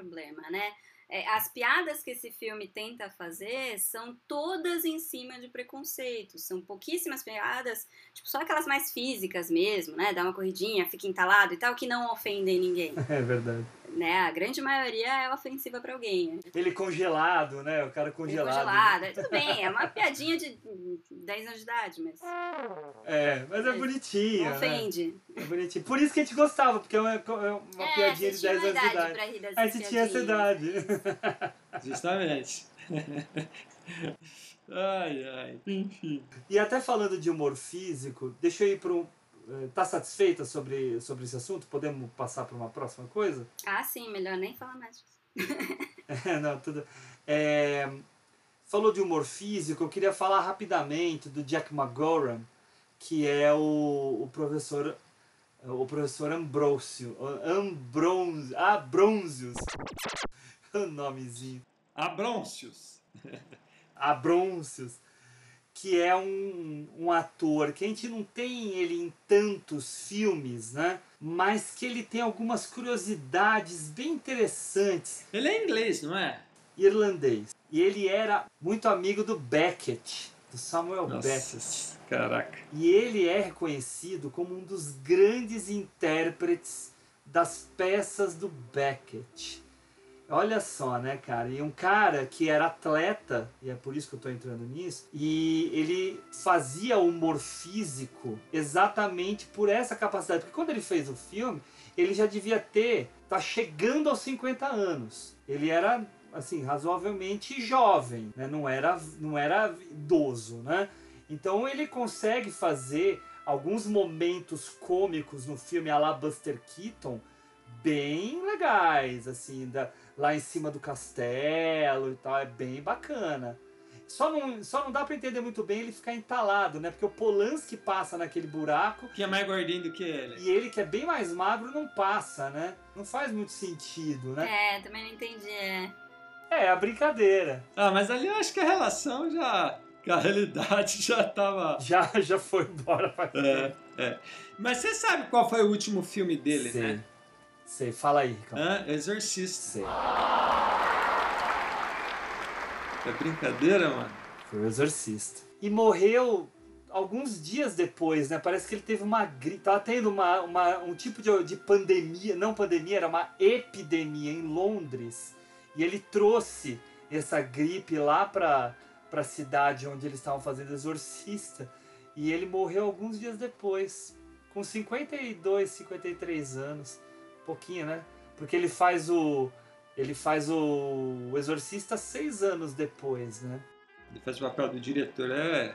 Problema, né? é, as piadas que esse filme tenta fazer são todas em cima de preconceitos. São pouquíssimas piadas, tipo, só aquelas mais físicas mesmo, né? Dá uma corridinha, fica entalado e tal, que não ofendem ninguém. (laughs) É verdade. Né? A grande maioria é ofensiva para alguém. Ele congelado, né? O cara congelado. Ele congelado. Tudo bem, é uma piadinha de 10 anos de idade, mas. É, mas é bonitinho. Não ofende. Né? É bonitinho. Por isso que a gente gostava, porque é uma, é uma é, piadinha de 10 anos de idade. Pra rir a gente tinha essa idade. (laughs) Justamente. ai, ai. Enfim. E até falando de humor físico, deixa eu ir para um. Eh, tá satisfeita sobre, sobre esse assunto? Podemos passar para uma próxima coisa? Ah, sim, melhor nem falar mais disso. (laughs) Não, tudo. É, falou de humor físico, eu queria falar rapidamente do Jack McGoran, que é o, o professor o professor Ambrosio, Ambronsius, Abronsius, (laughs) o nomezinho. Abrôncios. Abrôncios, que é um, um ator que a gente não tem ele em tantos filmes, né? Mas que ele tem algumas curiosidades bem interessantes. Ele é inglês, não é? Irlandês. E ele era muito amigo do Beckett, do Samuel Nossa, Beckett. Caraca. E ele é reconhecido como um dos grandes intérpretes das peças do Beckett. Olha só, né, cara? E um cara que era atleta, e é por isso que eu tô entrando nisso, e ele fazia humor físico exatamente por essa capacidade. Porque quando ele fez o filme, ele já devia ter, tá chegando aos 50 anos. Ele era, assim, razoavelmente jovem, né? Não era, não era idoso, né? Então ele consegue fazer alguns momentos cômicos no filme a la Buster Keaton bem legais, assim, da, lá em cima do castelo e tal, é bem bacana. Só não, só não dá para entender muito bem ele ficar entalado, né? Porque o Polanski passa naquele buraco. Que é mais gordinho do que ele. E ele, que é bem mais magro, não passa, né? Não faz muito sentido, né? É, também não entendi. É, é a brincadeira. Ah, mas ali eu acho que a relação já. Que a realidade (laughs) já tava. Já, já foi embora pra é, é. Mas você sabe qual foi o último filme dele, Sei. né? Sei, fala aí, Ricardo. Hã? Exorcista. Sei. É brincadeira, mano? Foi o Exorcista. E morreu alguns dias depois, né? Parece que ele teve uma gripe. Tava tendo uma, uma, um tipo de, de pandemia. Não pandemia, era uma epidemia em Londres. E ele trouxe essa gripe lá pra, pra cidade onde eles estavam fazendo Exorcista. E ele morreu alguns dias depois. Com 52, 53 anos. Pouquinho, né? Porque ele faz o. Ele faz o, o Exorcista seis anos depois, né? Ele faz o papel do diretor, é.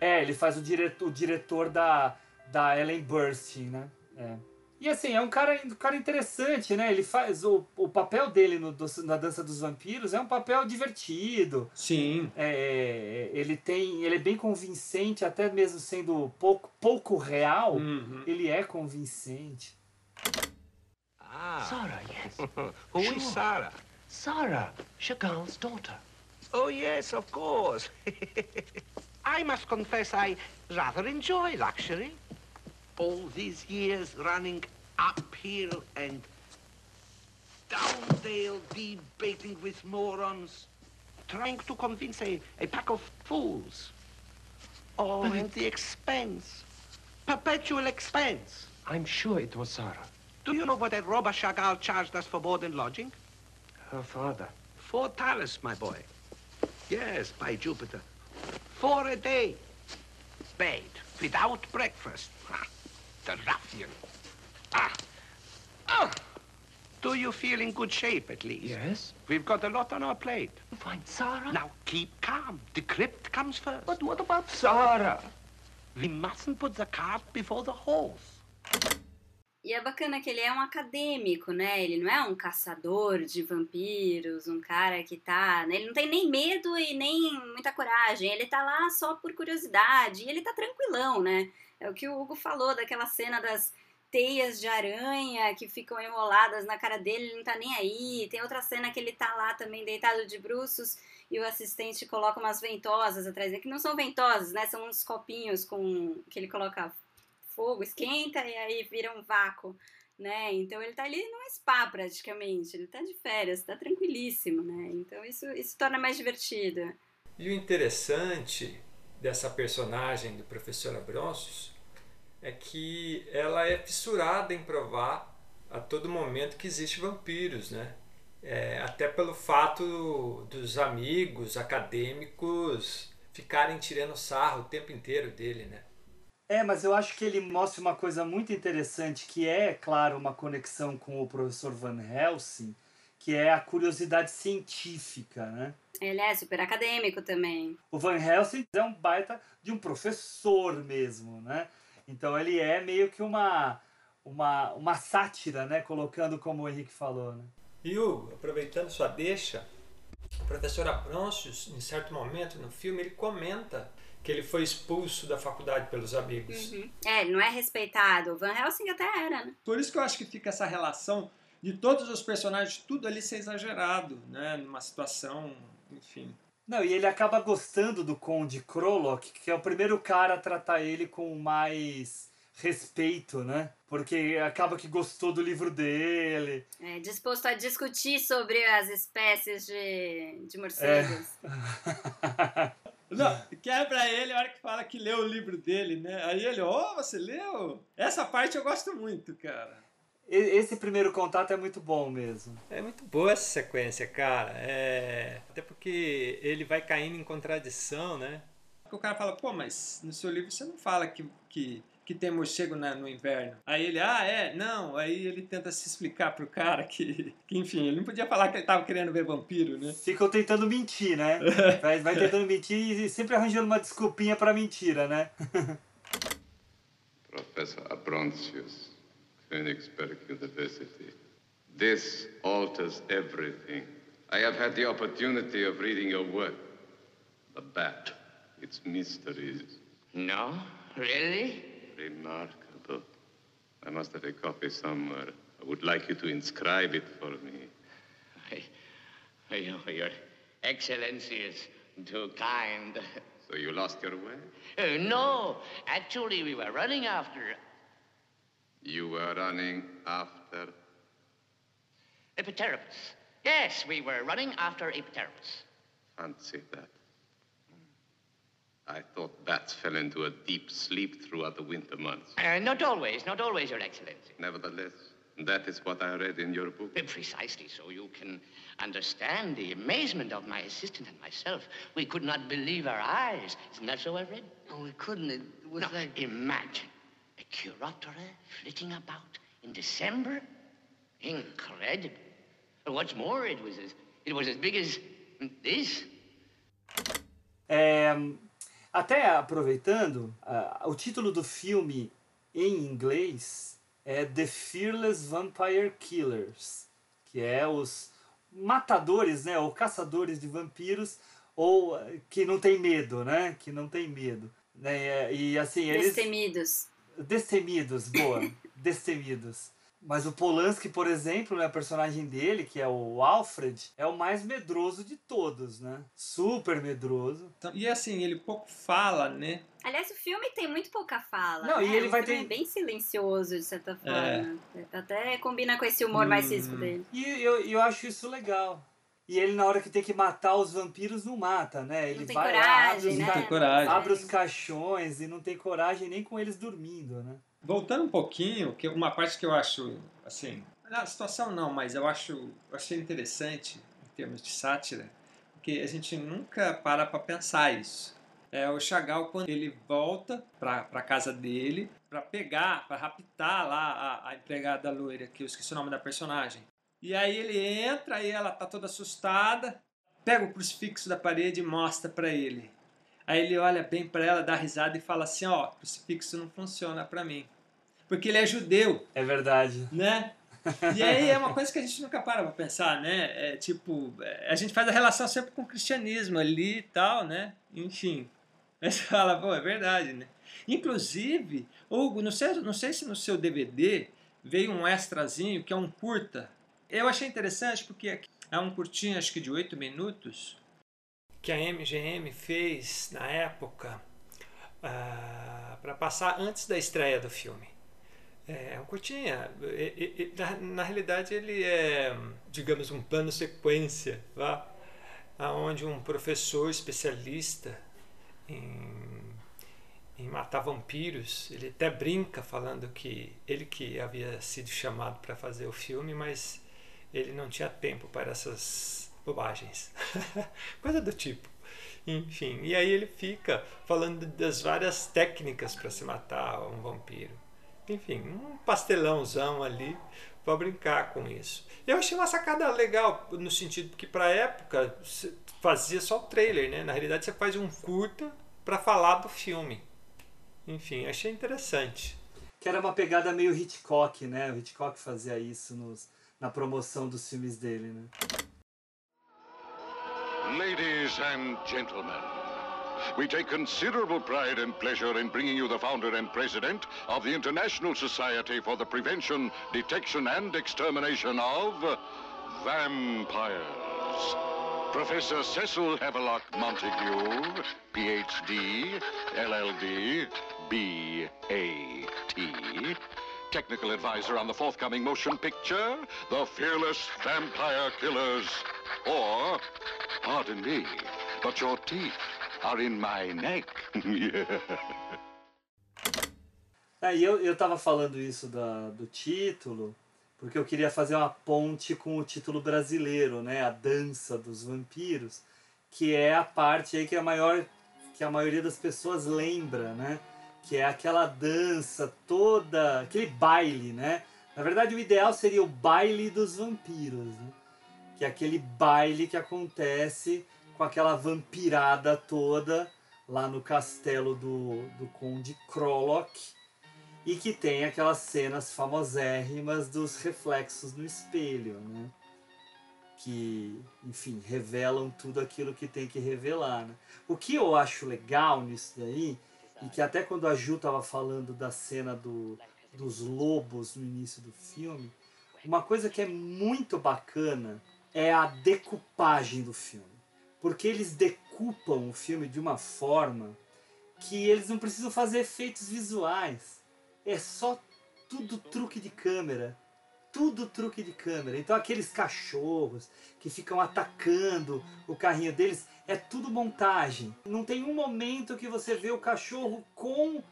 É, ele faz o diretor, o diretor da, da Ellen Burstyn, né? É. E assim, é um cara, um cara interessante, né? Ele faz. O, o papel dele no, na Dança dos Vampiros é um papel divertido. Sim. É, ele tem. Ele é bem convincente, até mesmo sendo pouco, pouco real, Uhum. ele é convincente. Ah. Sarah, yes. (laughs) Who Sure. is Sarah? Sarah, Chagall's daughter. Oh, yes, of course. (laughs) I must confess I rather enjoy luxury. All these years running uphill and downdale debating with morons, trying to convince a, a pack of fools. Oh, and the expense. Perpetual expense. I'm sure it was Sarah. Do you know what that Robert Chagall charged us for board and lodging? Her father. Four talents, my boy. Yes, by Jupiter. Four a day. Paid. without breakfast. Ah, the ruffian. Ah. Ah. Do you feel in good shape, at least? Yes? We've got a lot on our plate. Find Sarah? Now, keep calm. The crypt comes first. But what about Sarah? We mustn't put the cart before the horse. E é bacana que ele é um acadêmico, né? Ele não é um caçador de vampiros, um cara que tá. Ele não tem nem medo e nem muita coragem. Ele tá lá só por curiosidade. E ele tá tranquilão, né? É o que o Hugo falou daquela cena das teias de aranha que ficam enroladas na cara dele, ele não tá nem aí. Tem outra cena que ele tá lá também deitado de bruços e o assistente coloca umas ventosas atrás dele, que não são ventosas, né? São uns copinhos com que ele coloca fogo, esquenta e aí vira um vácuo né? Então ele tá ali num spa praticamente, ele tá de férias, tá tranquilíssimo, né? Então isso, isso torna mais divertido. E o interessante dessa personagem do professor Abronsos é que ela é fissurada em provar a todo momento que existe vampiros, né? É, até pelo fato dos amigos acadêmicos ficarem tirando sarro o tempo inteiro dele, né? É, mas eu acho que ele mostra uma coisa muito interessante, que é, claro, uma conexão com o professor Van Helsing, que é a curiosidade científica, né? Ele é super acadêmico também. O Van Helsing é um baita de um professor mesmo, né? Então ele é meio que uma, uma, uma sátira, né? Colocando como o Henrique falou, né? E Hugo, aproveitando sua deixa, o professor Abrôncios, em certo momento no filme, ele comenta que ele foi expulso da faculdade pelos amigos. Uhum. É, ele não é respeitado. O Van Helsing até era, né? Por isso que eu acho que fica essa relação de todos os personagens, tudo ali ser exagerado, né? Numa situação, enfim. Não, e ele acaba gostando do Conde Krolok, que é o primeiro cara a tratar ele com mais respeito, né? Porque acaba que gostou do livro dele. É, disposto a discutir sobre as espécies de, de morcegos. É. (laughs) Não, quebra ele a hora que fala que leu o livro dele, né? Aí ele, ó, oh, você leu? Essa parte eu gosto muito, cara. Esse primeiro contato é muito bom mesmo. É muito boa essa sequência, cara. É... Até porque ele vai caindo em contradição, né? O cara fala, pô, mas no seu livro você não fala que, que, que tem morcego na, no inverno. Aí ele, ah, é, não. Aí ele tenta se explicar pro cara que, que enfim, ele não podia falar que ele tava querendo ver vampiro, né? Ficou tentando mentir, né? (laughs) Vai, vai tentando mentir e sempre arranjando uma desculpinha pra mentira, né? (laughs) Professor Abrontius. Königsberg University. This alters everything. I have had the opportunity of reading your work. The Bat, its mysteries. No? Really? Remarkable. I must have a copy somewhere. I would like you to inscribe it for me. I, I, oh, your Excellency is too kind. So you lost your way? Uh, no, actually, we were running after you were running after? Epiterapus. Yes, we were running after Epiterapus. Fancy that. I thought bats fell into a deep sleep throughout the winter months. Uh, not always, not always, Your Excellency. Nevertheless, that is what I read in your book. Uh, precisely so. You can understand the amazement of my assistant and myself. We could not believe our eyes. Isn't that so, Alfred? No, we couldn't. It was no, like... Imagine a curatore flitting about in December? Incredible. What's more, it was as, it was as big as this. É, até aproveitando, uh, o título do filme em inglês é The Fearless Vampire Killers, que é os matadores, né, ou caçadores de vampiros, ou que não tem medo, né, que não tem medo. Né, e assim, eles... Destemidos. (laughs) Destemidos, boa. Destemidos. Mas o Polanski, por exemplo, né, o personagem dele, que é o Alfred, é o mais medroso de todos, né? Super medroso. Então, e assim, ele pouco fala, né? Aliás, o filme tem muito pouca fala. Não, né? e ele o vai filme ter. é bem silencioso, de certa forma. É. Até combina com esse humor hum. mais físico dele. E eu, eu acho isso legal. E ele, na hora que tem que matar os vampiros, não mata, né? Ele não tem vai coragem, lá, abre os, né? Não tem coragem. abre os caixões e não tem coragem nem com eles dormindo, né? Voltando um pouquinho, que uma parte que eu acho, assim, a situação não, mas eu acho, eu achei interessante em termos de sátira, porque a gente nunca para para pensar isso. É o Chagall quando ele volta para casa dele para pegar, para raptar lá a, a empregada loira, que eu esqueci o nome da personagem. E aí ele entra e ela tá toda assustada, pega o crucifixo da parede e mostra para ele. Aí ele olha bem para ela, dá risada e fala assim: "Ó, crucifixo não funciona para mim". Porque ele é judeu. É verdade. Né? E aí é uma coisa que a gente nunca para pra pensar, né? É tipo, a gente faz a relação sempre com o cristianismo ali e tal, né? Enfim. (laughs) Aí você fala, pô, é verdade, né? Inclusive, Hugo, não sei, não sei se no seu DVD veio um extrazinho que é um curta eu achei interessante porque é um curtinho, acho que de 8 minutos, que a MGM fez na época uh, para passar antes da estreia do filme. É um curtinha. E- e- na, na realidade, ele é, digamos, um plano sequência, vá, aonde um professor especialista em, em matar vampiros, ele até brinca falando que ele que havia sido chamado para fazer o filme, mas ele não tinha tempo para essas bobagens. (laughs) Coisa do tipo. Enfim, e aí ele fica falando das várias técnicas para se matar um vampiro. Enfim, um pastelãozão ali para brincar com isso. Eu achei uma sacada legal, no sentido que para época fazia só o trailer, né? Na realidade você faz um curta para falar do filme. Enfim, achei interessante. Que era uma pegada meio Hitchcock, né? O Hitchcock fazia isso nos, na promoção dos filmes dele, né? Ladies and gentlemen, we take considerable pride and pleasure in bringing you the founder and president of the International Society for the Prevention, Detection, and Extermination of Vampires. Professor Cecil Havelock Montague, PhD, LLD, B.A.T., technical advisor on the forthcoming motion picture, The Fearless Vampire Killers, or, pardon me, but your teeth are in my neck. yeah. (laughs) É, eu, eu tava falando isso da, do título, porque eu queria fazer uma ponte com o título brasileiro, né? A Dança dos Vampiros, que é a parte aí que a maior que a maioria das pessoas lembra, né? Que é aquela dança toda, aquele baile, né? Na verdade, o ideal seria o baile dos vampiros, né? Que é aquele baile que acontece com aquela vampirada toda lá no castelo do, do Conde Krolok e que tem aquelas cenas famosérrimas dos reflexos no espelho, né? Que, enfim, revelam tudo aquilo que tem que revelar, né? O que eu acho legal nisso daí, e que até quando a Ju tava falando da cena do, dos lobos no início do filme, uma coisa que é muito bacana é a decupagem do filme. Porque eles decupam o filme de uma forma que eles não precisam fazer efeitos visuais. É só tudo truque de câmera. Tudo truque de câmera. Então aqueles cachorros que ficam atacando o carrinho deles, é tudo montagem. Não tem um momento que você vê o cachorro com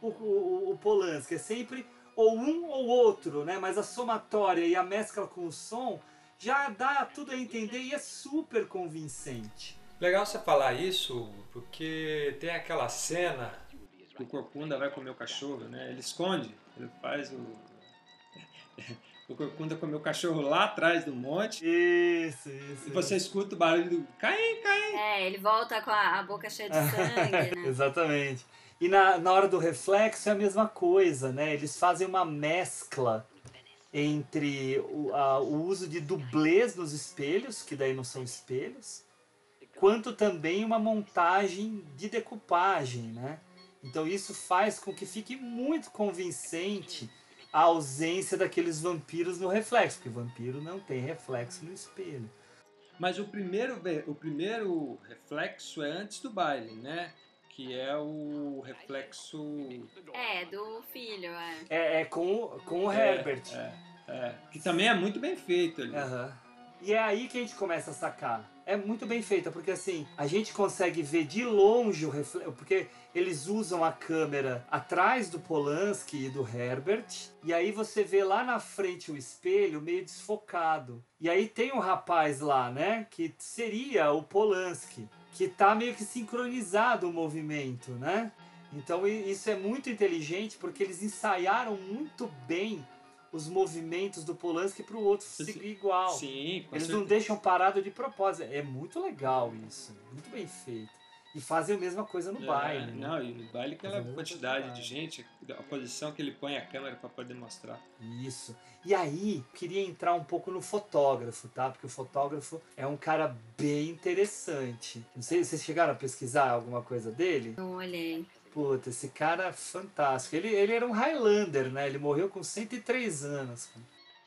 o, o, o Polanski. É sempre ou um ou outro, né? Mas a somatória e a mescla com o som já dá tudo a entender e é super convincente. Legal você falar isso, porque tem aquela cena que o Corcunda vai comer o cachorro, né? Ele esconde, ele faz o. (laughs) O Corcunda comeu o cachorro lá atrás do monte. Isso, isso. E você escuta o barulho do Caim, Caim. É, ele volta com a, a boca cheia de (laughs) sangue, né? Exatamente. E na, na hora do reflexo é a mesma coisa, né? Eles fazem uma mescla entre o, a- o uso de dublês nos espelhos, que daí não são espelhos, quanto também uma montagem de decupagem, né? Então isso faz com que fique muito convincente a ausência daqueles vampiros no reflexo, porque vampiro não tem reflexo no espelho. Mas o primeiro, o primeiro reflexo é antes do baile, né? Que é o reflexo. É, do filho, é. É, é com, o- com o É, Herbert. É, é. Que também é muito bem feito ali. Aham. E é aí que a gente começa a sacar. É muito bem feita, porque assim, a gente consegue ver de longe o reflexo, porque eles usam a câmera atrás do Polanski e do Herbert, e aí você vê lá na frente o espelho meio desfocado. E aí tem um rapaz lá, né, que seria o Polanski, que tá meio que sincronizado o movimento, né? Então isso é muito inteligente porque eles ensaiaram muito bem os movimentos do Polanski para o outro seguir igual. Sim, Eles não certeza. deixam parado de propósito. É muito legal isso. Muito bem feito. E fazem a mesma coisa no É, baile. né? Não, e no baile aquela Fazendo quantidade de gente, a posição que ele põe a câmera para poder mostrar. Isso. E aí, queria entrar um pouco no fotógrafo, tá? Porque o fotógrafo é um cara bem interessante. Não sei, vocês chegaram a pesquisar alguma coisa dele? Não olhei. Puta, esse cara é fantástico. Ele, ele era um Highlander, né? Ele morreu com 103 anos.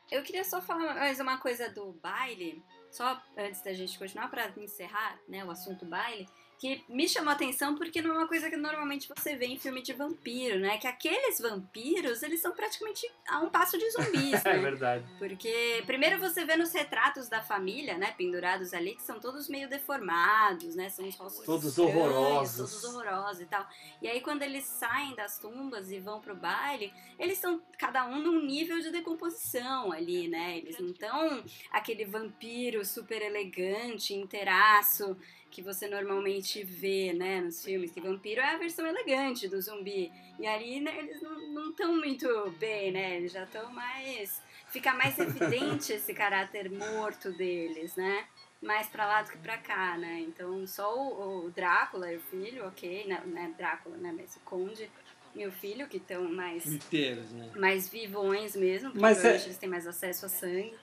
Eu queria só falar mais uma coisa do baile, só antes da gente continuar, para encerrar né, o assunto baile, que me chamou a atenção porque não é uma coisa que normalmente você vê em filme de vampiro, né? Que aqueles vampiros, eles são praticamente a um passo de zumbis, (laughs) É né? verdade. Porque primeiro você vê nos retratos da família, né, pendurados ali, que são todos meio deformados, né? São os rostos Todos estranhos, horrorosos. Todos horrorosos e tal. E aí quando eles saem das tumbas e vão pro baile, eles estão cada um num nível de decomposição ali, né? Eles não estão aquele vampiro super elegante, inteiraço que você normalmente vê, né, nos filmes, que vampiro é a versão elegante do zumbi. E ali, né, eles não estão muito bem, né? Eles já estão mais fica mais evidente (laughs) esse caráter morto deles, né? Mais pra lá do que pra cá, né? Então só o, o Drácula e o filho, ok, não, não é Drácula, né? Mas o Conde e o filho que estão mais, Inteiros, né? mais vivões mesmo, porque Mas é- eles têm mais acesso a sangue.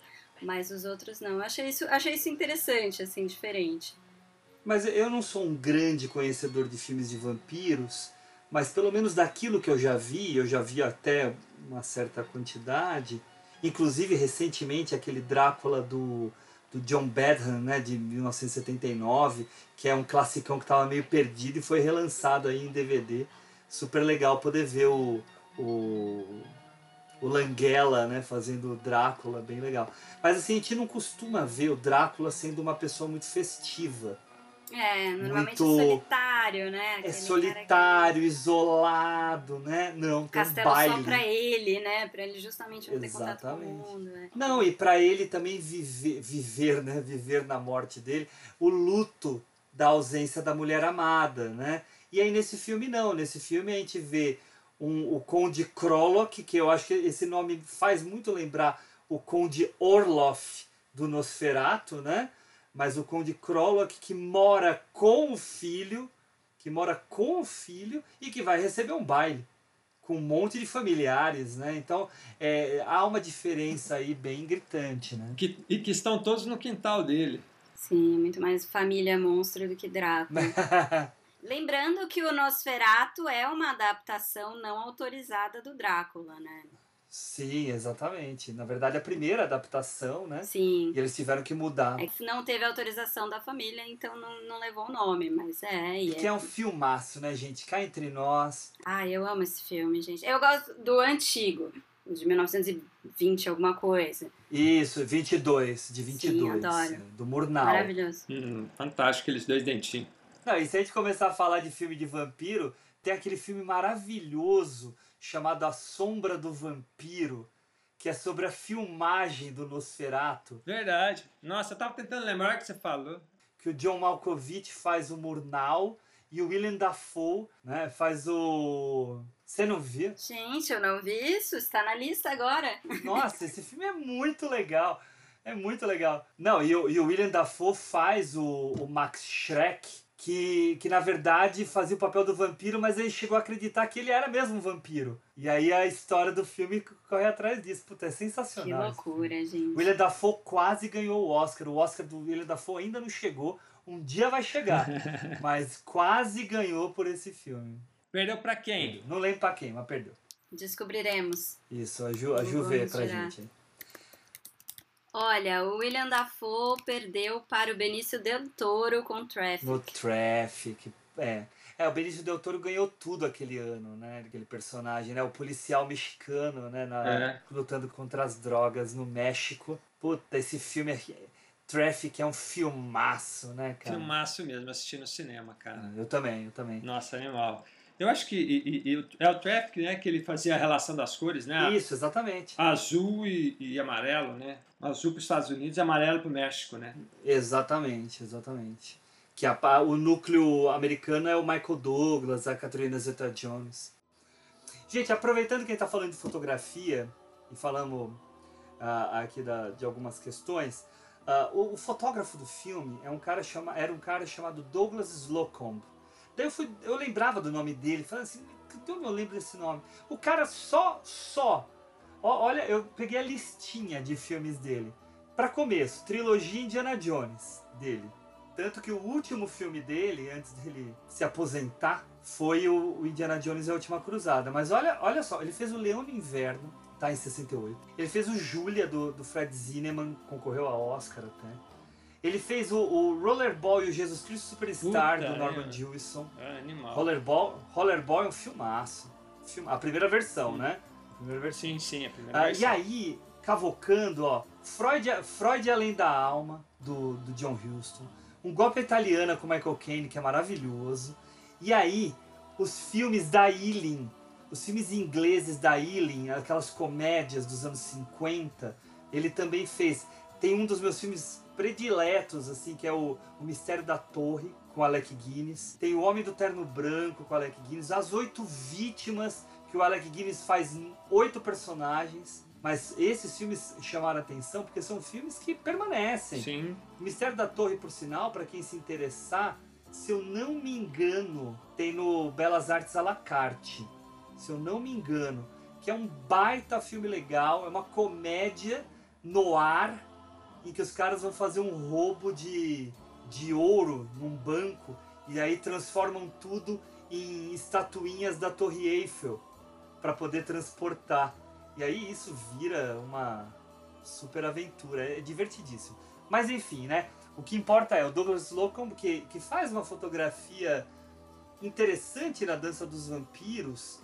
Mas os outros não. Eu achei isso, achei isso interessante, assim, diferente. Mas eu não sou um grande conhecedor de filmes de vampiros, mas pelo menos daquilo que eu já vi, eu já vi até uma certa quantidade, inclusive recentemente aquele Drácula do, do John Badham, né, de 1979, que é um classicão que estava meio perdido e foi relançado aí em DVD. Super legal poder ver o, o, o Languela né, fazendo o Drácula, bem legal. Mas assim, a gente não costuma ver o Drácula sendo uma pessoa muito festiva. É, normalmente Muito- é solitário, né? É Aquele solitário, isolado, né? Não, tem que... Castelo baile. só pra ele, né? Pra ele justamente não ter contato com o Exatamente. mundo, né? Não, e para ele também viver, viver, né? Viver na morte dele, o luto da ausência da mulher amada, né? E aí nesse filme não, nesse filme a gente vê um, o Conde Krolok, que eu acho que esse nome faz muito lembrar o Conde Orloff do Nosferato, né? Mas o Conde Krolok que mora com o filho, que mora com o filho e que vai receber um baile com um monte de familiares, né? Então é, há uma diferença aí bem gritante, né? Que- e que estão todos no quintal dele. Sim, é muito mais família monstro do que Drácula. (laughs) Lembrando que o Nosferato é uma adaptação não autorizada do Drácula, né? Sim, exatamente. Na verdade, a primeira adaptação, né? Sim. E eles tiveram que mudar. É que não teve autorização da família, então não, não levou o nome, mas é, e Que é. é um filmaço, né, gente? Cá entre nós. Ah, eu amo esse filme, gente. Eu gosto do antigo, de 1920, alguma coisa. Isso, 22, de 22. adoro. né, Do Murnau. Maravilhoso. Hum, fantástico, aqueles dois dentinhos. Não, e se a gente começar a falar de filme de vampiro, tem aquele filme maravilhoso chamado A Sombra do Vampiro, que é sobre a filmagem do Nosferato, Verdade. Nossa, eu tava tentando lembrar o que você falou. que o John Malkovich faz o Murnau e o Willem Dafoe né, faz o... Você não viu? Gente, eu não vi isso, está na lista agora. (laughs) Nossa, esse filme é muito legal. É muito legal. Não, e o, e o William Dafoe faz o, o Max Schreck, que, que na verdade fazia o papel do vampiro, mas ele chegou a acreditar que ele era mesmo um vampiro. E aí a história do filme corre atrás disso. Puta, é Que sensacional. filme. loucura, gente. O William Dafoe quase ganhou o Oscar. O Oscar do William Dafoe ainda não chegou. Um dia vai chegar. (laughs) mas quase ganhou por esse filme. Perdeu pra quem? Não lembro pra quem, mas perdeu. Descobriremos. Isso, a Ju, a Ju vê pra tirar. gente. Olha, o William Dafoe perdeu para o Benício Del Toro com Traffic. No Traffic. É. É, o Benício Del Toro ganhou tudo aquele ano, né? Aquele personagem, né? O policial mexicano, né? na- É. Lutando contra as drogas no México. Puta, esse filme é. Traffic é um filmaço, né, cara? Filmaço mesmo, assisti no cinema, cara. Eu também, eu também. Nossa, animal. Eu acho que e- e- é o Traffic, né, que ele fazia a relação das cores, né? Isso, exatamente. Azul e, e amarelo, né? Azul para os Estados Unidos e amarelo para o México, né? Exatamente, exatamente. Que a, o núcleo americano é o Michael Douglas, a Catherine Zeta-Jones. Gente, aproveitando que a gente tá falando de fotografia e falamos ah, aqui da- de algumas questões, ah, o, o fotógrafo do filme é um cara chama, era um cara chamado Douglas Slocumb. Daí eu, fui, eu lembrava do nome dele, falando assim, onde eu lembro desse nome? O cara só, só, ó, olha, eu peguei a listinha de filmes dele. Para começo, trilogia Indiana Jones dele. Tanto que o último filme dele, antes dele se aposentar, foi o, Indiana Jones e a Última Cruzada. Mas olha, olha só, ele fez o Leão no Inverno, tá em 68. Ele fez o Júlia do, do Fred Zinnemann, concorreu a Oscar até. Ele fez o, o Rollerball e o Jesus Cristo Superstar Puta, do Norman é. Jewison. É animal. Rollerball, Rollerball é um filmaço. Filma- A primeira versão, Sim. né? A primeira versão. Sim, sim, a primeira Ah, versão. e aí, cavocando, ó, Freud, Freud Além da Alma, do, do John Huston. Um golpe italiana com Michael Caine, que é maravilhoso. E aí, os filmes da Ealing, os filmes ingleses da Ealing, aquelas comédias dos anos 50, ele também fez. Tem um dos meus filmes prediletos, assim, que é o, o Mistério da Torre, com Alec Guinness. Tem o Homem do Terno Branco, com Alec Guinness. As Oito Vítimas, que o Alec Guinness faz em oito personagens. Mas esses filmes chamaram a atenção porque são filmes que permanecem. Sim. O Mistério da Torre, por sinal, para quem se interessar, se eu não me engano, tem no Belas Artes à la carte. Se eu não me engano, que é um baita filme legal, é uma comédia no ar em que os caras vão fazer um roubo de, de ouro num banco e aí transformam tudo em estatuinhas da Torre Eiffel para poder transportar. E aí isso vira uma super aventura, é divertidíssimo. Mas enfim, né? O que importa é o Douglas Slocum que, que faz uma fotografia interessante na Dança dos Vampiros,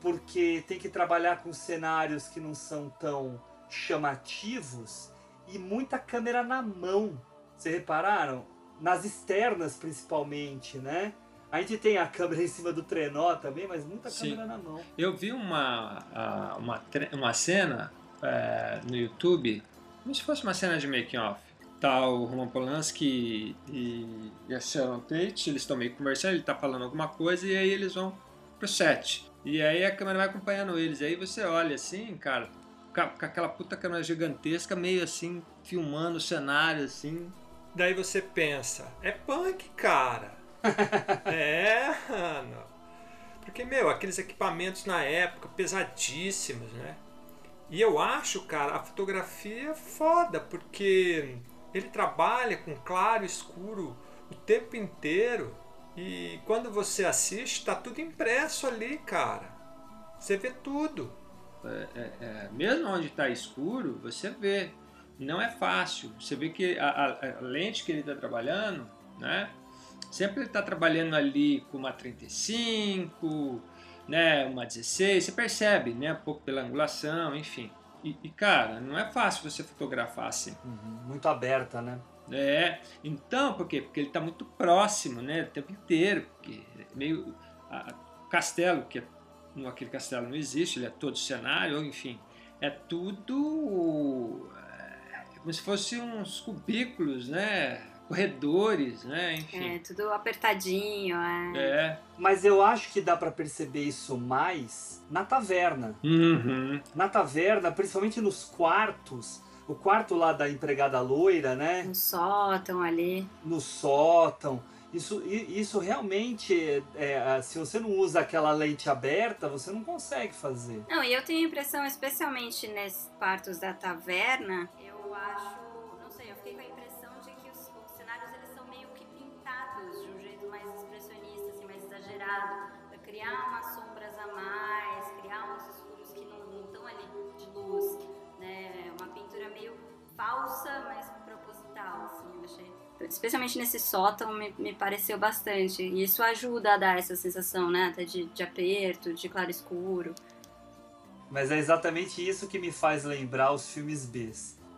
porque tem que trabalhar com cenários que não são tão chamativos e muita câmera na mão. Vocês repararam? Nas externas, principalmente, né? A gente tem a câmera (laughs) em cima do trenó também, mas muita Sim. câmera na mão. Eu vi uma, uma, uma cena é, no YouTube, como se fosse uma cena de making-off. Tá o Roman Polanski e, e a Sharon Tate, eles estão meio conversando, ele tá falando alguma coisa e aí eles vão pro set. E aí a câmera vai acompanhando eles. E aí você olha assim, cara, com aquela puta câmera gigantesca, meio assim, filmando o cenário, assim. Daí você pensa, é punk, cara. (laughs) é, mano. Porque, meu, aqueles equipamentos na época pesadíssimos, né? E eu acho, cara, a fotografia é foda, porque ele trabalha com claro e escuro o tempo inteiro. E quando você assiste, tá tudo impresso ali, cara. Você vê tudo. É, é, é, mesmo onde está escuro, você vê. Não é fácil. Você vê que a, a- a lente que ele está trabalhando, né? Sempre ele está trabalhando ali com uma 35, né? Uma 16. Você percebe, né? Um pouco pela angulação, enfim. E, e, cara, não é fácil você fotografar assim. Uhum, Muito aberta, né? É, então, por quê? Porque ele está muito próximo, né? O tempo inteiro. Porque é meio. a- a- castelo, que é, aquele castelo não existe, ele é todo cenário, enfim. É tudo. É, como se fosse uns cubículos, né? Corredores, né? Enfim. É, tudo apertadinho, é. É. Mas eu acho que dá pra perceber isso mais na taverna. Uhum. Na taverna, principalmente nos quartos. O quarto lá da empregada loira, né? Um sótão ali. No sótão. Isso, isso realmente, é, é, se você não usa aquela lente aberta, você não consegue fazer. Não, e eu tenho a impressão, especialmente nesses quartos da taverna, eu acho, não sei, eu fiquei com a impressão de que os, os cenários eles são meio que pintados de um jeito mais expressionista, assim, mais exagerado, para criar umas sombras a mais, criar uns escuros que não estão ali de luz, né? Uma pintura meio falsa, mas Especialmente nesse sótão me, me pareceu bastante. E isso ajuda a dar essa sensação, né? Até de, de aperto, de claro escuro. Mas é exatamente isso que me faz lembrar os filmes B.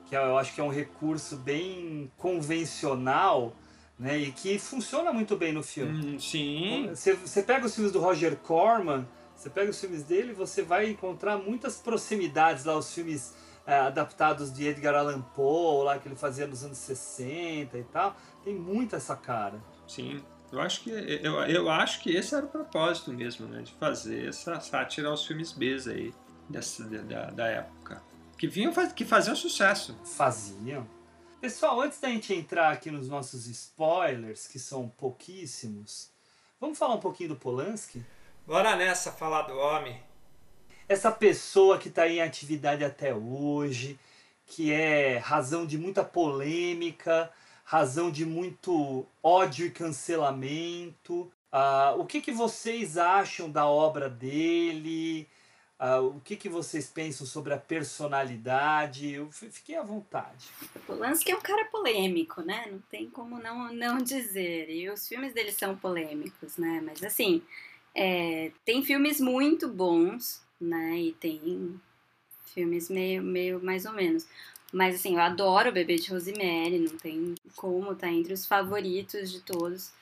Que eu acho que é um recurso bem convencional, né? E que funciona muito bem no filme. Hum, sim. Você, você pega os filmes do Roger Corman, você pega os filmes dele, você vai encontrar muitas proximidades lá, os filmes eh, adaptados de Edgar Allan Poe, lá que ele fazia nos anos 60 e tal. Tem muito essa cara. Sim. Eu acho que eu, eu acho que esse era o propósito mesmo, né? De fazer essa sátira aos filmes B aí dessa, da, da época. Que vinham faz- que faziam sucesso. Faziam. Pessoal, antes da gente entrar aqui nos nossos spoilers, que são pouquíssimos, vamos falar um pouquinho do Polanski? Bora nessa falar do homem. Essa pessoa que está em atividade até hoje, que é razão de muita polêmica, razão de muito ódio e cancelamento. Ah, o que, que vocês acham da obra dele? Ah, o que, que vocês pensam sobre a personalidade? Eu fi- fiquei à vontade. Polanski é um cara polêmico, né? Não tem como não, não dizer. E os filmes dele são polêmicos, né? Mas assim, é, tem filmes muito bons, né? E tem filmes meio, meio mais ou menos. Mas assim, eu adoro o Bebê de Rosemary, não tem como, tá entre os favoritos de todos.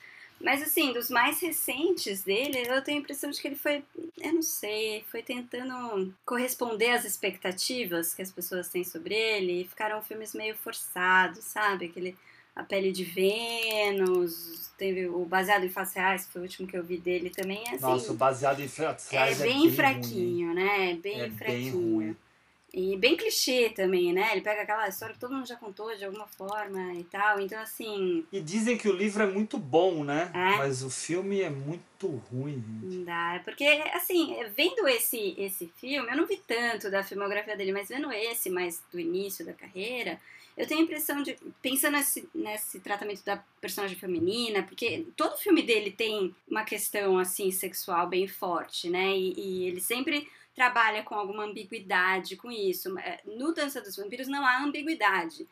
Mas assim, dos mais recentes dele, eu tenho a impressão de que ele foi, eu não sei, foi tentando corresponder às expectativas que as pessoas têm sobre ele e ficaram filmes meio forçados, sabe? Aquele A Pele de Vênus, teve o Baseado em Fatos Reais, que foi o último que eu vi dele também, é assim, Nossa, o baseado em fatos é reais bem ruim, fraquinho, né? É bem É bem fraquinho. ruim. E bem clichê também, né? Ele pega aquela história que todo mundo já contou de alguma forma e tal. Então, assim, E dizem que o livro é muito bom, né? É. Mas o filme é muito ruim. gente. não dá. Porque, assim, vendo esse, esse filme, eu não vi tanto da filmografia dele, mas vendo esse mais do início da carreira, eu tenho a impressão de. Pensando nesse, nesse tratamento da personagem feminina, porque todo filme dele tem uma questão, assim, sexual bem forte, né? E, e ele sempre trabalha com alguma ambiguidade com isso. É, No Dança dos Vampiros não há ambiguidade,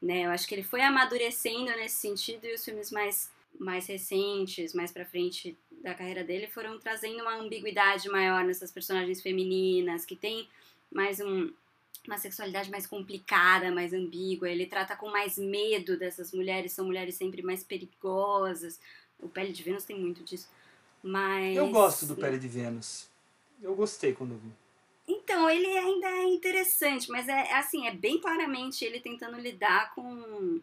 né? Eu acho que ele foi amadurecendo nesse sentido e os filmes mais mais recentes, mais pra frente da carreira dele, foram trazendo uma ambiguidade maior nessas personagens femininas, que tem mais um, uma sexualidade mais complicada, mais ambígua. Ele trata com mais medo dessas mulheres, são mulheres sempre mais perigosas. O Pele de Vênus tem muito disso. Mas Eu gosto do Pele de Vênus. Eu gostei quando vi. então, ele ainda é interessante, mas é assim, é bem claramente ele tentando lidar com,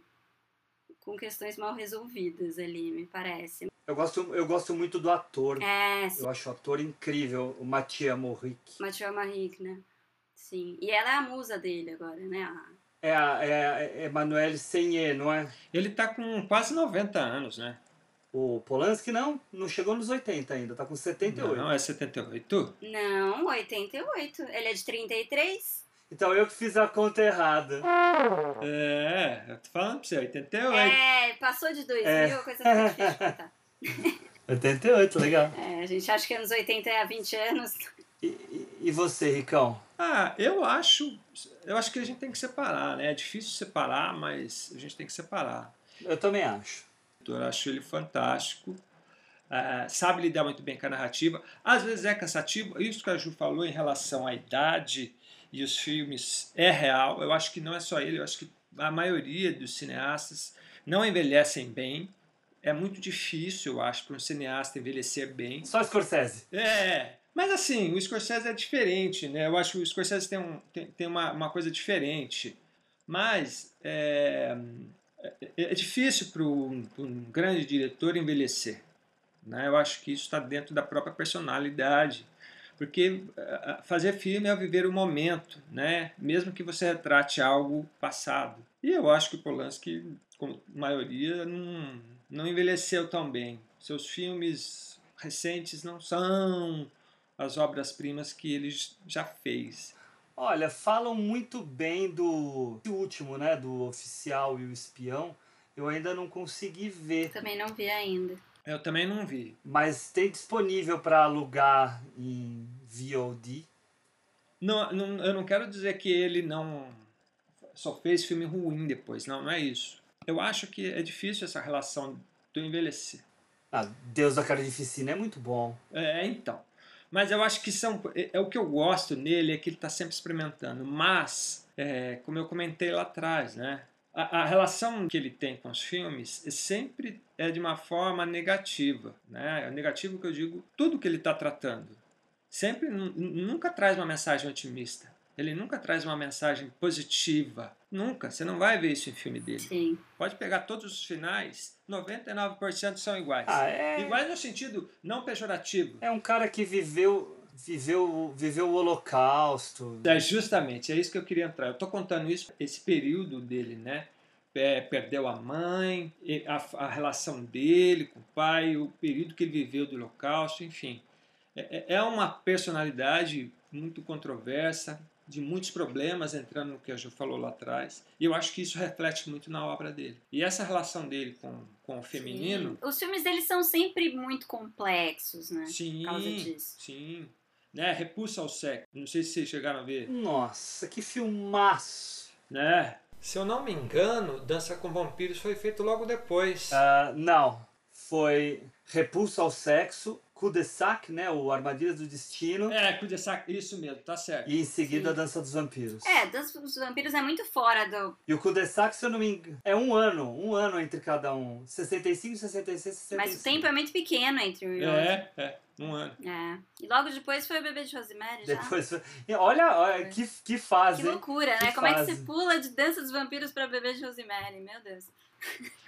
com questões mal resolvidas ali, me parece. Eu gosto, eu gosto muito do ator. É, sim, Eu acho o ator incrível, o Mathieu Morric. Mathieu Amalric, né? Sim. E ela é a musa dele agora, né? A- É a é, é Emmanuel Senye, não é? Ele tá com quase 90 anos, né? O Polanski não, não chegou nos 80 ainda, tá com 78. Não, é 78? Não, 88. Ele é de 33? Então eu que fiz a conta errada. É, eu tô falando pra você, 88. É, passou de 2000, É. coisa fica difícil de contar. (laughs) 88, legal. É, a gente acha que anos 80 é há 20 anos. E, e- e você, Ricão? Ah, eu acho, eu acho que a gente tem que separar, né? É difícil separar, mas a gente tem que separar. Eu também acho. Eu acho ele fantástico. ah, sabe lidar muito bem com a narrativa. Às vezes é cansativo. Isso que a Ju falou em relação à idade e os filmes é real. Eu acho que não é só ele, eu acho que a maioria dos cineastas não envelhecem bem. É muito difícil, eu acho, para um cineasta envelhecer bem. Só Scorsese. É, mas assim, o Scorsese é diferente, né? Eu acho que o Scorsese tem, um, tem, tem uma, uma coisa diferente. Mas é, é, é difícil para um, um grande diretor envelhecer. Né? Eu acho que isso está dentro da própria personalidade. Porque eh, fazer filme é viver o momento, né? mesmo que você retrate algo passado. E eu acho que o Polanski, como maioria, não, não envelheceu tão bem. Seus filmes recentes não são as obras-primas que ele já fez. Olha, falam muito bem do último, né? Do Oficial e o Espião. Eu ainda não consegui ver, Também não vi ainda. Eu também não vi. mas tem disponível para alugar em VOD. Não, não, eu não quero dizer que ele não só fez filme ruim depois. Não, não é isso. Eu acho que é difícil essa relação do envelhecer. Ah, Deus da Carnificina é muito bom. É, então. Mas eu acho que são. É, é o que eu gosto nele é que ele está sempre experimentando. Mas, é, como eu comentei lá atrás, né? A, a relação que ele tem com os filmes sempre é de uma forma negativa, né? É negativo que eu digo tudo que ele está tratando. Sempre nu- nunca traz uma mensagem otimista. Ele nunca traz uma mensagem positiva. Nunca. Você não vai ver isso em filme dele. Sim. Pode pegar todos os finais, 99% são iguais. Ah, é. Iguais no sentido não pejorativo. É um cara que viveu, viveu, viveu o Holocausto. É justamente, é isso que eu queria entrar. Eu tô contando isso, esse período dele, né? É, perdeu a mãe, a, a relação dele com o pai, o período que ele viveu do Holocausto, enfim. É, é- é uma personalidade muito controversa, de muitos problemas, entrando no que a Ju falou lá atrás. E eu acho que isso reflete muito na obra dele. E essa relação dele com, com o feminino. Sim. Os filmes dele são sempre muito complexos, né? Sim, Por causa disso. sim. né? Repulsa ao sexo. Não sei se vocês chegaram a ver. Nossa, que filmaço! Né? Se eu não me engano, Dança com Vampiros foi feito logo depois. Ah, não, foi Repulsa ao Sexo, Cul-de-sac, né? O Armadilhas do Destino. É, cul-de-sac, isso mesmo, tá certo. E em seguida a Sim. Dança dos Vampiros. É, Dança dos Vampiros é muito fora do. E o cul-de-sac, se eu não me engano, é um ano, um ano entre cada um. 65, 66, 65. Mas o tempo é muito pequeno entre um e outro. É, é, um ano. É. E logo depois foi o bebê de Rosemary já. Depois, e olha, olha que, que fase, Que loucura, Que né? Como é que fase. você pula de Dança dos Vampiros pra Bebê de Rosemary? Meu Deus.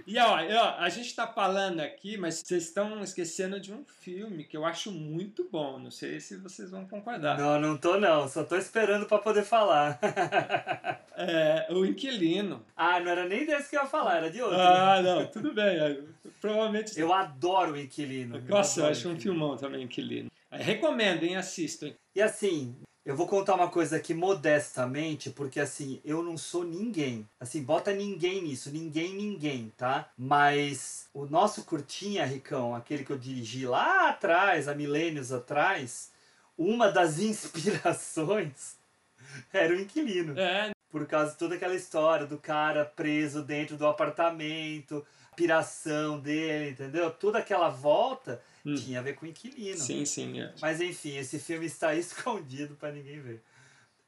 E ó, ó, a gente tá falando aqui, mas vocês estão esquecendo de um filme que eu acho muito bom. Não sei se vocês vão concordar. Não, não tô não, só tô esperando pra poder falar. (laughs) É, o Inquilino. ah, não era nem desse que eu ia falar, era de outro. Ah, não, tudo bem. é, Provavelmente. Eu adoro o Inquilino. Nossa, eu adoro acho um filmão também, Inquilino. É, Recomendem, assistam. E assim, eu vou contar uma coisa aqui modestamente, porque assim, eu não sou ninguém. Assim, bota ninguém nisso, ninguém, ninguém, tá? Mas o nosso curtinha, Ricão, aquele que eu dirigi lá atrás, há milênios atrás, uma das (laughs) inspirações era o inquilino. É, Por causa de toda aquela história do cara preso dentro do apartamento, piração dele, entendeu? Toda aquela volta Hum. tinha a ver com o inquilino. sim, sim. é. Mas enfim, esse filme está (laughs) escondido para ninguém ver.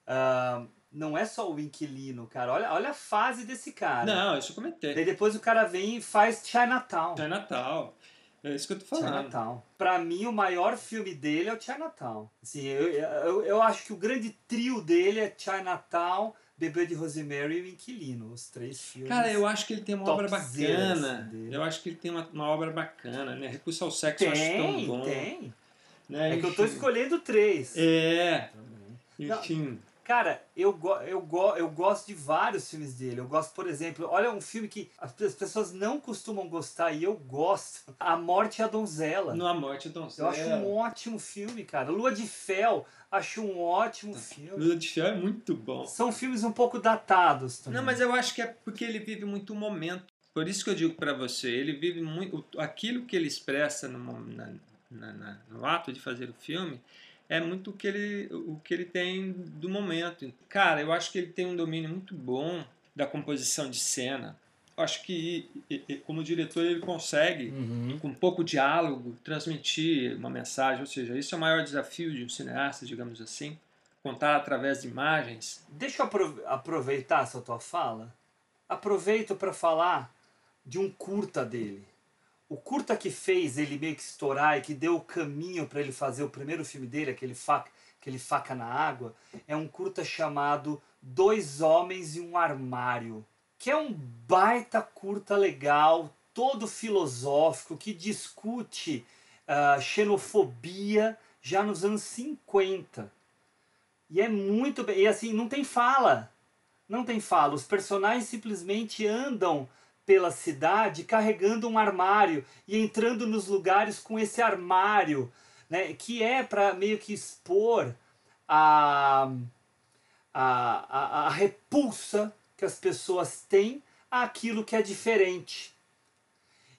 Ah, não é só o inquilino, cara. Olha, olha a fase desse cara. Não, isso eu comentei. Daí depois o cara vem e faz Chinatown. Natal. É isso que eu tô falando. Chinatown. Pra mim, o maior filme dele é o Chinatown. Assim, eu, eu, eu acho que o grande trio dele é Chinatown, Bebê de Rosemary e o Inquilino. Os três filmes. Cara, eu acho que ele tem uma obra bacana. dele. Eu acho que ele tem uma, uma obra bacana, né? Repulsa ao sexo eu acho tão tem, bom. tem. Né? É que eu tô Enfim. escolhendo três. É, Não. Cara, eu, go eu, go eu gosto de vários filmes dele. Eu gosto, por exemplo, olha um filme que as pe- as pessoas não costumam gostar e eu gosto. A Morte e a Donzela. No A Morte do Eu acho um ótimo filme, cara. Lua de Fel, acho um ótimo filme. Lula de Fiel é muito bom. São filmes um pouco datados também. Não, mas eu acho que é porque ele vive muito o momento. Por isso que eu digo pra você, ele vive muito. Aquilo que ele expressa no, na- na- na- no ato de fazer o filme é muito o que, ele, o que ele tem do momento. Cara, eu acho que ele tem um domínio muito bom da composição de cena. Eu acho que, como diretor, ele consegue, Uhum. com pouco diálogo, transmitir uma mensagem. Ou seja, isso é o maior desafio de um cineasta, digamos assim. Contar através de imagens. Deixa eu apro- aproveitar essa tua fala. Aproveito para falar de um curta dele. O curta que fez ele meio que estourar e que deu o caminho para ele fazer o primeiro filme dele, aquele faca, aquele faca na água, é um curta chamado Dois Homens e um Armário, que é um baita curta legal, todo filosófico, que discute ah, xenofobia já nos anos 50. E é muito bem. E assim, não tem fala. Não tem fala. Os personagens simplesmente andam pela cidade carregando um armário e entrando nos lugares com esse armário, né? Que é para meio que expor a, a, a, a repulsa que as pessoas têm àquilo que é diferente.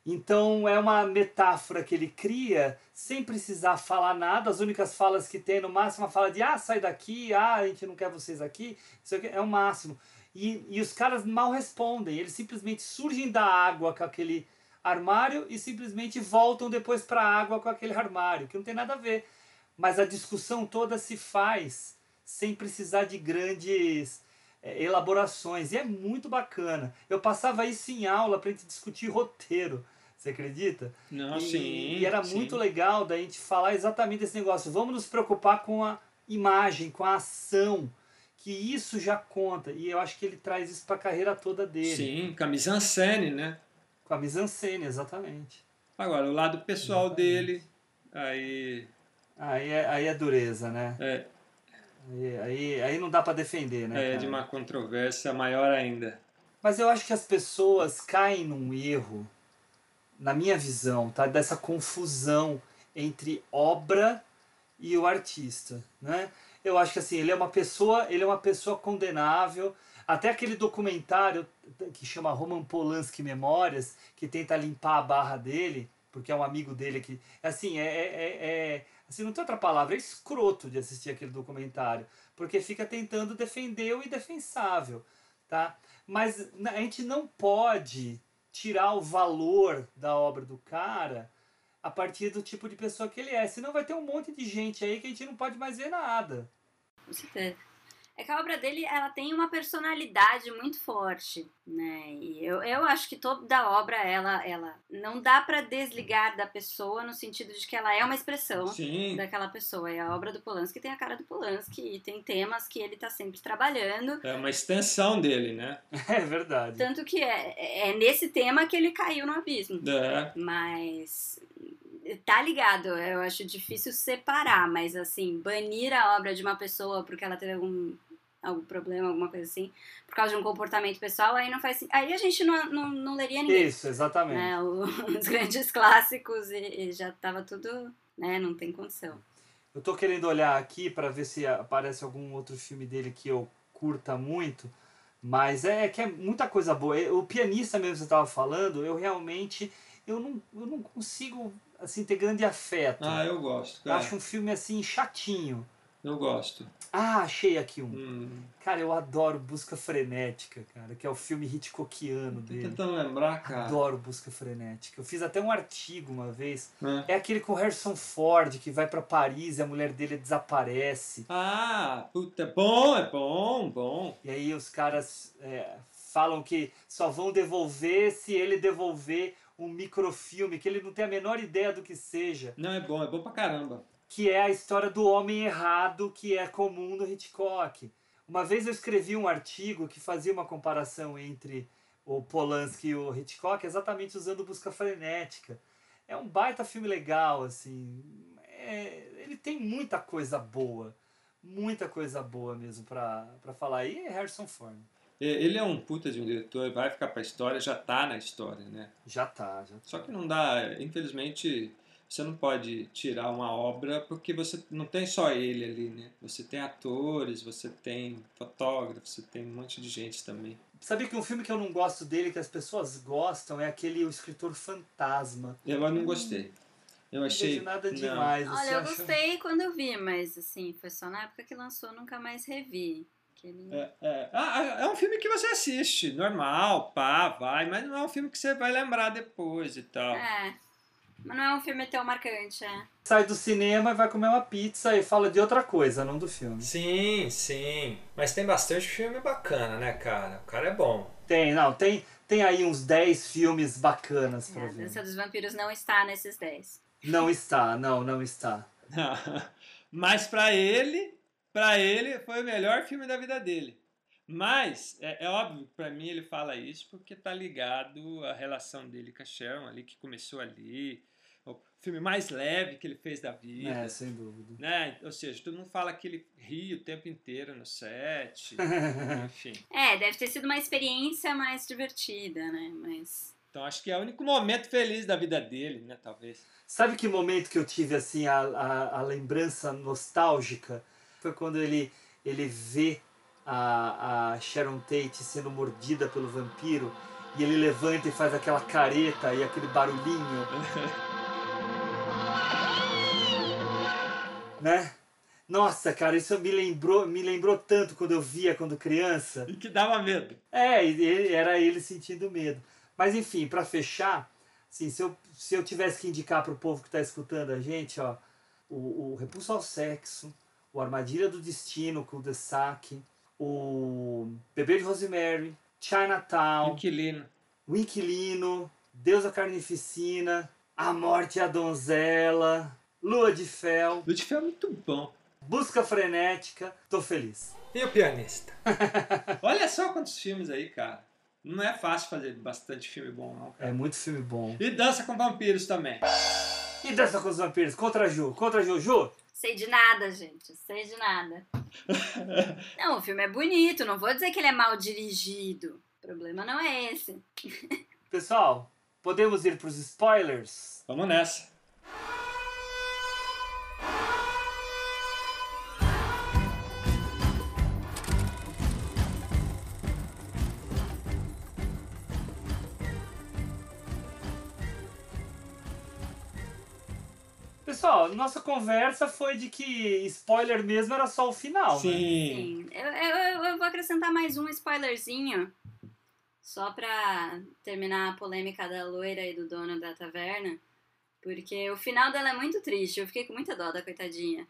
Então é uma metáfora que ele cria sem precisar falar nada. As únicas falas que tem, no máximo, a fala de ah, sai daqui, ah, a gente não quer vocês aqui. Isso aqui é o máximo. E, e os caras mal respondem. Eles simplesmente surgem da água com aquele armário e simplesmente voltam depois para a água com aquele armário, que não tem nada a ver. Mas a discussão toda se faz sem precisar de grandes é, elaborações. E é muito bacana. Eu passava isso em aula para a gente discutir roteiro. Você acredita? Não, e, sim. e era sim. muito legal da gente falar exatamente desse negócio. Vamos nos preocupar com a imagem, com a ação, que isso já conta. E eu acho que ele traz isso para a carreira toda dele. Sim, com a mise-en-scène, né? Com a mise-en-scène, exatamente. Agora, o lado pessoal dele, aí... Aí é, aí é dureza, né? É, Aí, aí, aí não dá para defender, né? é cara? de uma controvérsia maior ainda. Mas eu acho que as pessoas caem num erro, na minha visão, tá? Dessa confusão entre obra e o artista, né? Eu acho que assim, ele é uma pessoa, ele é uma pessoa condenável. Até aquele documentário que chama Roman Polanski Memórias, que tenta limpar a barra dele, porque é um amigo dele que, assim, é, é, é- é assim, não tem outra palavra, é escroto de assistir aquele documentário, porque fica tentando defender o indefensável, tá? Mas a gente não pode tirar o valor da obra do cara a partir do tipo de pessoa que ele é, senão vai ter um monte de gente aí que a gente não pode mais ver nada. Com certeza. É que a obra dele, ela tem uma personalidade muito forte, né? E eu, eu acho que toda obra, ela, ela não dá para desligar da pessoa no sentido de que ela é uma expressão Sim. daquela pessoa. E a obra do Polanski tem a cara do Polanski e tem temas que ele tá sempre trabalhando. É uma extensão dele, né? (laughs) É verdade. Tanto que é, é nesse tema que ele caiu no abismo. É. Mas tá ligado, eu acho difícil separar, mas assim, banir a obra de uma pessoa porque ela teve algum algum problema, alguma coisa assim, por causa de um comportamento pessoal, aí não faz Aí a gente não, não, não leria ninguém. Isso, exatamente. Né? O, (laughs) os grandes clássicos e, e, já tava tudo, né? Não tem condição. Eu tô querendo olhar aqui para ver se aparece algum outro filme dele que eu curta muito, mas é que é muita coisa boa. O pianista mesmo que você estava falando, eu realmente eu não, eu não consigo assim ter grande afeto. Ah, eu gosto. Cara. Eu acho um filme assim chatinho. Eu gosto. Ah, achei aqui um. Hum. Cara, eu adoro Busca Frenética, cara, que é o filme Hitchcockiano Tô dele. tentando lembrar, cara. Adoro Busca Frenética. Eu fiz até um artigo uma vez. É. É aquele com o Harrison Ford que vai para Paris e a mulher dele desaparece. Ah, puta, é bom, é bom, bom. E aí os caras é, falam que só vão devolver se ele devolver um microfilme, que ele não tem a menor ideia do que seja. Não, é bom, é bom pra caramba. Que é a história do homem errado que é comum no Hitchcock. Uma vez eu escrevi um artigo que fazia uma comparação entre o Polanski e o Hitchcock, exatamente usando Busca Frenética. É um baita filme legal, assim. É, ele tem muita coisa boa. Muita coisa boa mesmo pra falar. E é Harrison Ford. Ele é um puta de um diretor, vai ficar pra história, já tá na história, né? Já tá, já tá. Só que não dá, infelizmente, você não pode tirar uma obra porque você não tem só ele ali, né? Você tem atores, você tem fotógrafos, você tem um monte de gente também. Sabia que um filme que eu não gosto dele, que as pessoas gostam, é aquele O Escritor Fantasma. Eu não gostei. Eu achei. Não nada não. demais. Você Olha, eu acha- gostei quando eu vi, mas assim, foi só na época que lançou, nunca mais revi. Ele... É, é. Ah, é um filme que você assiste, normal, pá, vai, mas não é um filme que você vai lembrar depois e tal. É. Mas não é um filme tão marcante, é. Sai do cinema e vai comer uma pizza e fala de outra coisa, não do filme. Sim, sim. Mas tem bastante filme bacana, né, cara? O cara é bom. Tem, não, tem, tem aí uns 10 filmes bacanas pra A ver. Dança dos Vampiros não está nesses 10. Não está, não, não está. (laughs) Mas pra ele, pra ele foi o melhor filme da vida dele. Mas é, é óbvio que pra mim ele fala isso porque tá ligado à relação dele com a Sharon ali que começou ali, o filme mais leve que ele fez da vida. É, sem dúvida. Né? Ou seja, todo mundo fala que ele ri o tempo inteiro no set, (laughs) enfim. É, deve ter sido uma experiência mais divertida, né? Mas. Então acho que é o único momento feliz da vida dele, né? Talvez. Sabe que momento que eu tive assim a, a, a lembrança nostálgica? Foi quando ele, ele vê a, a Sharon Tate sendo mordida pelo vampiro e ele levanta e faz aquela careta e aquele barulhinho. (laughs) né? Nossa, cara, isso me lembrou, me lembrou tanto quando eu via quando criança. E que dava medo. É, ele- era ele sentindo medo. Mas enfim, pra fechar, assim, se, eu, se eu tivesse que indicar pro povo que tá escutando a gente, ó, o, o Repulso ao Sexo, o Armadilha do Destino o The Sack, o Bebê de Rosemary, Chinatown, Inquilino. O Inquilino, Deus a Carnificina, A Morte e a Donzela, Lua de Fel, Lua de Fel é muito bom. Busca Frenética, tô feliz. E o pianista? (laughs) Olha só quantos filmes aí, cara. Não é fácil fazer bastante filme bom, não, cara. É muito filme bom. E Dança com Vampiros também. E Dança com os Vampiros, contra a Ju, contra a Ju, Ju, Sei de nada, gente. Sei de nada. (laughs) Não, o filme é bonito. Não vou dizer que ele é mal dirigido. O problema não é esse. (laughs) Pessoal, podemos ir pros spoilers? Vamos nessa. Nossa conversa foi de que spoiler mesmo era só o final. né? Sim. Sim. Eu, eu, eu vou acrescentar mais um spoilerzinho. Só pra terminar a polêmica da loira e do dono da taverna. Porque o final dela é muito triste. Eu fiquei com muita dó da coitadinha.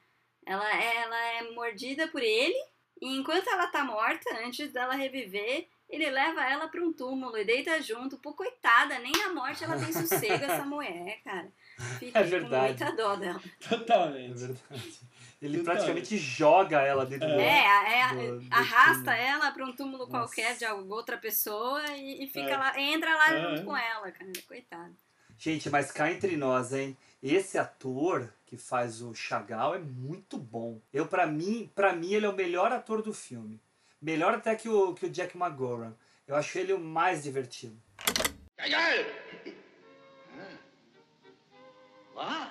Ela, ela é mordida por ele. E enquanto ela tá morta, antes dela reviver, ele leva ela pra um túmulo e deita junto. Pô, coitada, nem na morte ela tem sossego, essa (laughs) mulher, cara. Fiquei É com verdade. muita dó dela. É Totalmente. verdade. Ele Totalmente. praticamente joga ela dentro do. É, é, do- do arrasta túmulo. ela pra um túmulo Nossa. qualquer de alguma outra pessoa e, e fica É. lá, entra lá É. junto com ela, cara. Coitado. Gente, mas cá entre nós, hein? Esse ator que faz o Chagall é muito bom. Eu, para mim, para mim ele é o melhor ator do filme. Melhor até que o, que o Jack McGowan. Eu acho ele o mais divertido. Chagall! What?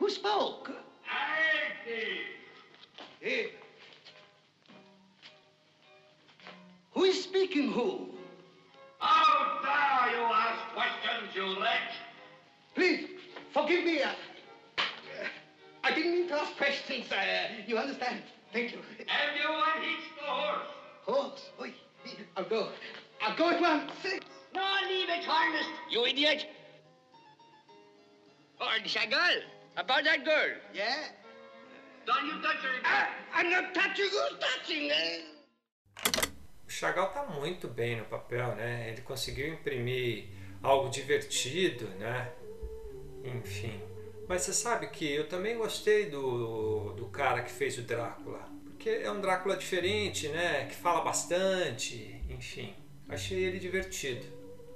Who spoke? Hey. Who is speaking who? How dare you ask questions, you wretch? Please, forgive me. uh, I didn't mean to ask questions. Uh, you understand? Thank you. You unhitched the horse? Horse. Oi. I'll go. I'll go at once. No, leave it harnessed, you idiot. Oh, Chagall, about that girl. Yeah? Don't you touch her. Uh, I'm not touching who's touching. O Chagall tá muito bem no papel, né? Ele conseguiu imprimir algo divertido, né? Enfim. Mas você sabe que eu também gostei do, do cara que fez o Drácula. Porque é um Drácula diferente, né? Que fala bastante, enfim. Achei ele divertido.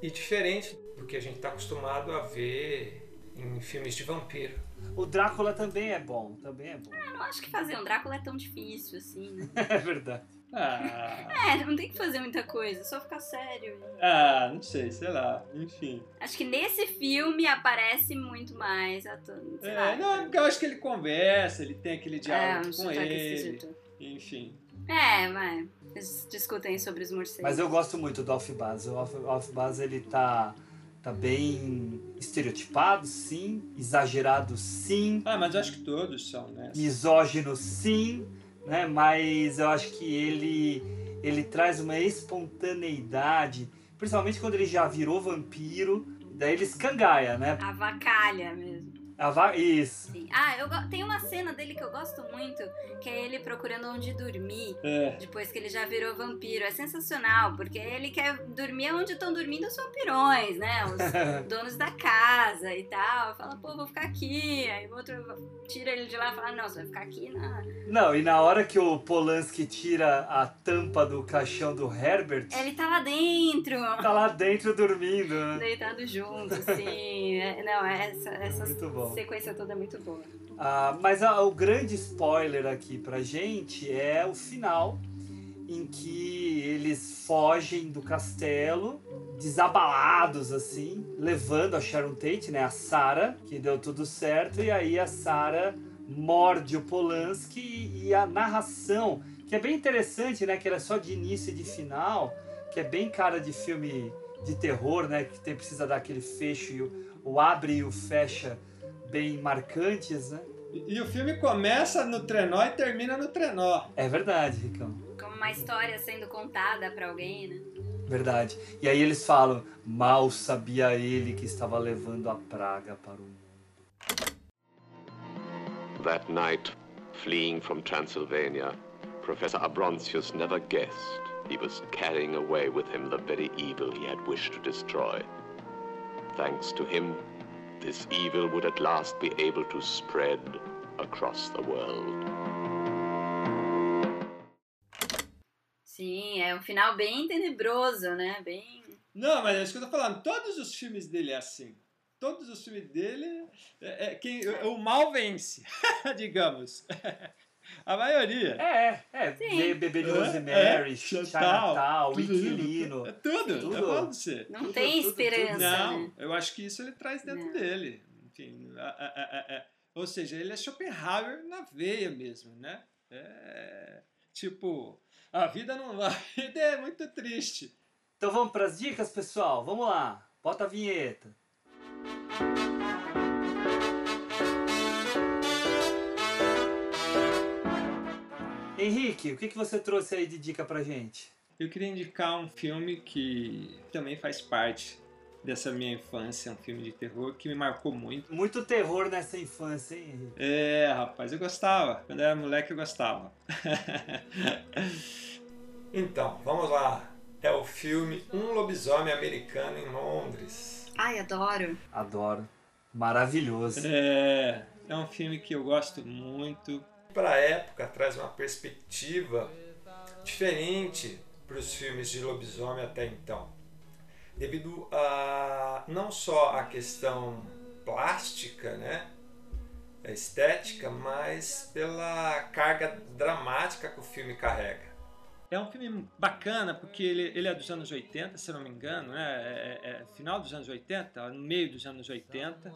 E diferente do que a gente tá acostumado a ver em filmes de vampiro. O Drácula também é bom, também é bom. Eu não acho que fazer um Drácula é tão difícil assim, né? (laughs) É verdade. Ah, É, não tem que fazer muita coisa, só ficar sério. ah, não sei, sei lá. Enfim. Acho que nesse filme aparece muito mais sei lá. É, não, porque eu acho que ele conversa, ele tem aquele É, diálogo um com ele. Enfim. É, mas eles discutem sobre os morcegos. Mas eu gosto muito do Alf Baz. O Alf, Alf Baz ele tá, tá bem estereotipado, sim. Exagerado, sim. Ah, mas eu acho que todos são, né? misógino sim, né? Mas eu acho que ele ele traz uma espontaneidade, principalmente quando ele já virou vampiro, daí ele escangaia, né? Avacalha mesmo. A va- Isso. Sim. Ah, eu go- tem uma cena dele que eu gosto muito, que é ele procurando onde dormir. É. Depois que ele já virou vampiro. É sensacional, porque ele quer dormir onde estão dormindo os vampirões, né? Os (laughs) donos da casa e tal. Fala, pô, vou ficar aqui. Aí o outro tira ele de lá e fala, não, você vai ficar aqui na. Não, e na hora que o Polanski tira a tampa do caixão do Herbert, Ele tá lá dentro. tá lá dentro dormindo, né? Deitado junto, sim. É, não, essa, essa Muito bom. Sequência toda é muito boa. Ah, mas a- o grande spoiler aqui pra gente é o final, em que eles fogem do castelo, desabalados assim, levando a Sharon Tate, né, a Sarah, que deu tudo certo, e aí a Sarah morde o Polanski e a narração, que é bem interessante, né, que ela é só de início e de final, que é bem cara de filme de terror, né, que tem, precisa dar aquele fecho e o, o abre e o fecha bem marcantes, né? E, e o filme começa no trenó e termina no trenó. É verdade, Ricão. Como uma história sendo contada pra alguém, né? Verdade. E aí eles falam: mal sabia ele que estava levando a praga para o mundo. That night, fleeing from Transylvania, Professor Abrontius never guessed he was carrying away with him the very evil he had wished to destroy. Thanks to him, this evil would at last be able to spread across the world. Sim, é um final bem tenebroso, né? Bem. Não, mas é isso que eu tô falando. Todos os filmes dele é assim. Todos os filmes dele, é, é quem, o mal vence, (laughs) digamos. A maioria. É, é. Sim. Bebê de É, Rosemary, é, Chinatown, tudo Inquilino. É tudo, Tudo. eu você. Não tem esperança, Não, né? eu acho que isso ele traz dentro Não. dele. Enfim, a- a- a- a- a- ou seja, ele é Schopenhauer na veia mesmo, né? É, tipo, a vida não (laughs) a vida é muito triste. Então vamos para as dicas, pessoal? Vamos lá. Bota a vinheta. Henrique, o que, que você trouxe aí de dica pra gente? Eu queria indicar um filme que também faz parte dessa minha infância, um filme de terror que me marcou muito. Muito terror nessa infância, hein, Henrique? É, rapaz, eu gostava. Quando eu era moleque, eu gostava. (laughs) Então, vamos lá. É o filme Um Lobisomem Americano em Londres. Ai, adoro. Adoro. Maravilhoso. É, é um filme que eu gosto muito. Para a época, traz uma perspectiva diferente para os filmes de lobisomem até então. Devido a não só a questão plástica, né? Estética, mas pela carga dramática que o filme carrega. É um filme bacana porque ele, ele é dos anos 80, se não me engano, né? É, é- é final dos anos 80, no meio dos anos 80,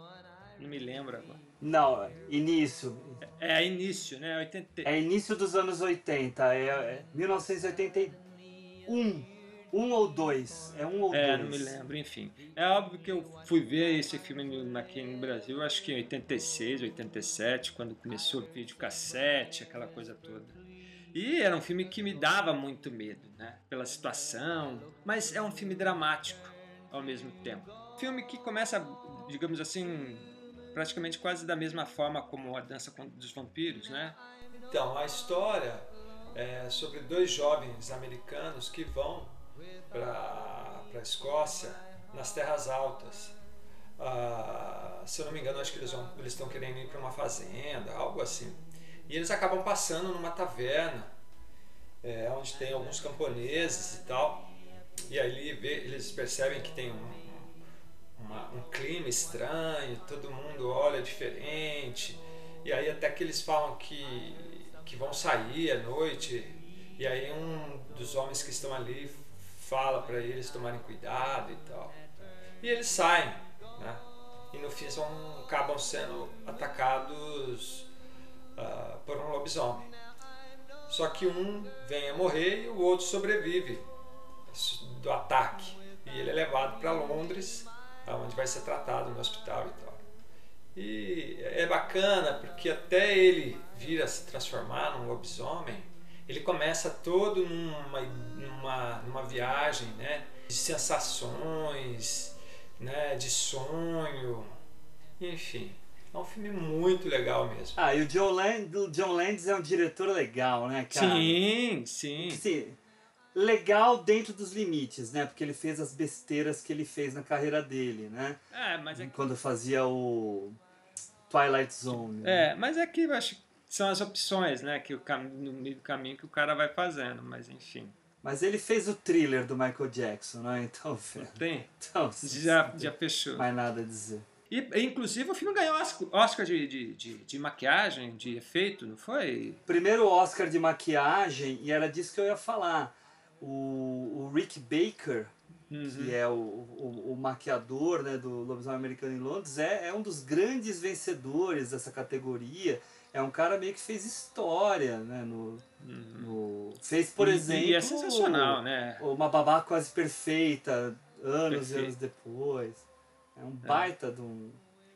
não me lembro agora. Não, início. É início, né? 80... É início dos anos 80. É, é 1981. Um ou dois. É um ou É, dois. não me lembro, enfim. É óbvio que eu fui ver esse filme aqui no Brasil, acho que em 86, 87, quando começou o videocassete, aquela coisa toda. E era um filme que me dava muito medo, né? Pela situação, mas é um filme dramático ao mesmo tempo. Filme que começa, digamos assim, praticamente quase da mesma forma como a Dança dos Vampiros, né? Então, a história é sobre dois jovens americanos que vão para a Escócia nas terras altas. Ah, se eu não me engano, acho que eles, eles estão querendo ir para uma fazenda, algo assim. E eles acabam passando numa taverna, é, onde tem alguns camponeses e tal. E aí eles percebem que tem um, uma- um clima estranho, todo mundo olha diferente. E aí até que eles falam que, que vão sair à noite. E aí um dos homens que estão ali fala para eles tomarem cuidado e tal. E eles saem, né? E no fim são, acabam sendo atacados ah, por um lobisomem. Só que um vem a morrer e o outro sobrevive do ataque. E ele é levado para Londres, onde vai ser tratado no hospital e tal. E é bacana porque até ele vir a se transformar num lobisomem, ele começa todo numa, numa, numa viagem né, de sensações, né, de sonho, enfim. É um filme muito legal mesmo. Ah, e o John, Land, o John Landis é um diretor legal, né, cara? Sim, sim. Sim, legal dentro dos limites, né? Porque ele fez as besteiras que ele fez na carreira dele, né? É, mas é que Quando fazia o Twilight Zone. né? É, mas é que eu acho que são as opções, né? Que o cam... no meio do caminho que o cara vai fazendo, mas enfim. Mas ele fez o thriller do Michael Jackson, né? Então, (laughs) Tem. então Já, já fechou. mais nada a dizer. E, inclusive, o filme ganhou Oscar- Oscar de, de, de, de maquiagem, de efeito, não foi? Primeiro Oscar de maquiagem, e era disso que eu ia falar. O, o Rick Baker, que é o, o, o maquiador né, do Lobisomem Americano em Londres, é, é um dos grandes vencedores dessa categoria. É um cara meio que fez história, né? No, no- fez, por E- exemplo. E é sensacional, né? Uma babá quase perfeita, anos Perfeito. e anos depois. É um baita de um.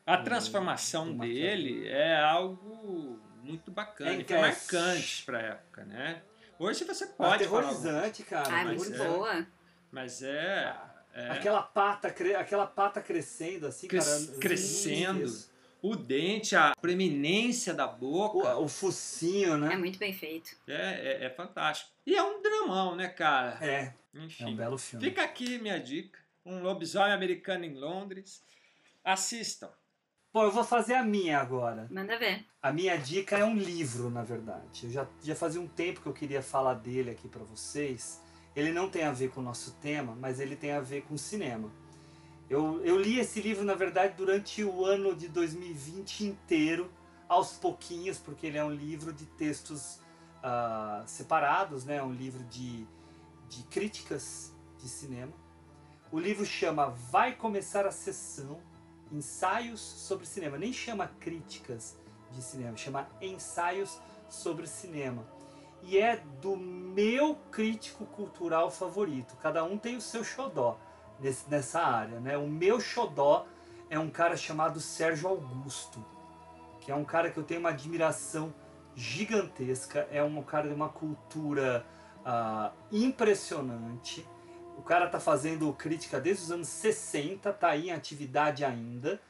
A transformação um dele é algo muito bacana, É é marcante pra época, né? Hoje você pode falar, Aterrorizante, cara. Ai, mas muito é. boa. mas é, é Aquela pata, cre- aquela pata crescendo assim, Cres- cara. crescendo, o dente, a preeminência da boca, O, o focinho, É né? muito bem feito. é, é, é fantástico. E é um dramão, né, cara? É, Enfim. é um belo filme. Fica aqui minha dica. Um lobisomem americano em Londres. Assistam. Bom, eu vou fazer a minha agora. Manda ver. A minha dica é um livro, na verdade. Eu já, já fazia um tempo que eu queria falar dele aqui pra vocês. Ele não tem a ver com o nosso tema, mas ele tem a ver com cinema. Eu, eu li esse livro, na verdade, durante o ano de 2020 inteiro, aos pouquinhos, porque ele é um livro de textos ah, separados, né? um livro de, de críticas de cinema. O livro chama Vai Começar a Sessão, Ensaios sobre Cinema. Nem chama Críticas de Cinema, chama Ensaios sobre Cinema. E é do meu crítico cultural favorito. Cada um tem o seu xodó nesse, nessa área. Né? O meu xodó é um cara chamado Sérgio Augusto, que é um cara que eu tenho uma admiração gigantesca, é um cara de uma cultura ah, impressionante. O cara tá fazendo crítica desde os anos 60, tá aí em atividade ainda.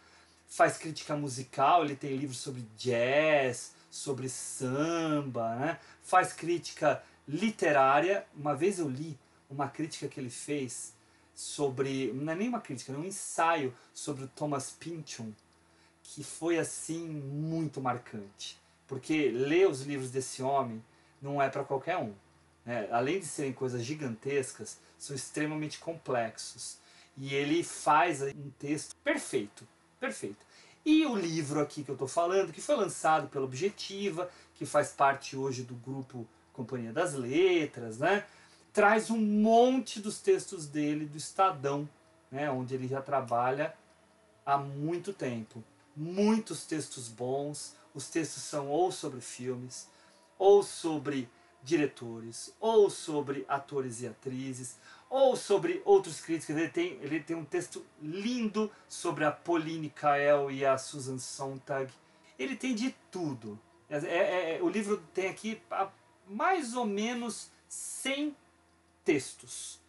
Faz crítica musical, ele tem livros sobre jazz, sobre samba, né? Faz crítica literária. Uma vez eu li uma crítica que ele fez sobre, não é nem uma crítica, é um ensaio sobre o Thomas Pynchon, que foi assim muito marcante. Porque ler os livros desse homem não é para qualquer um. Né? Além de serem coisas gigantescas, são extremamente complexos. E ele faz um texto perfeito, perfeito. E o livro aqui que eu estou falando, que foi lançado pela Objetiva, que faz parte hoje do grupo Companhia das Letras, né? traz um monte dos textos dele do Estadão, né? onde ele já trabalha há muito tempo. Muitos textos bons, os textos são ou sobre filmes, ou sobre diretores, ou sobre atores e atrizes, ou sobre outros críticos. Ele tem, ele tem um texto lindo sobre a Pauline Kael e a Susan Sontag. Ele tem de tudo. É, é, é, o livro tem aqui mais ou menos 100 textos.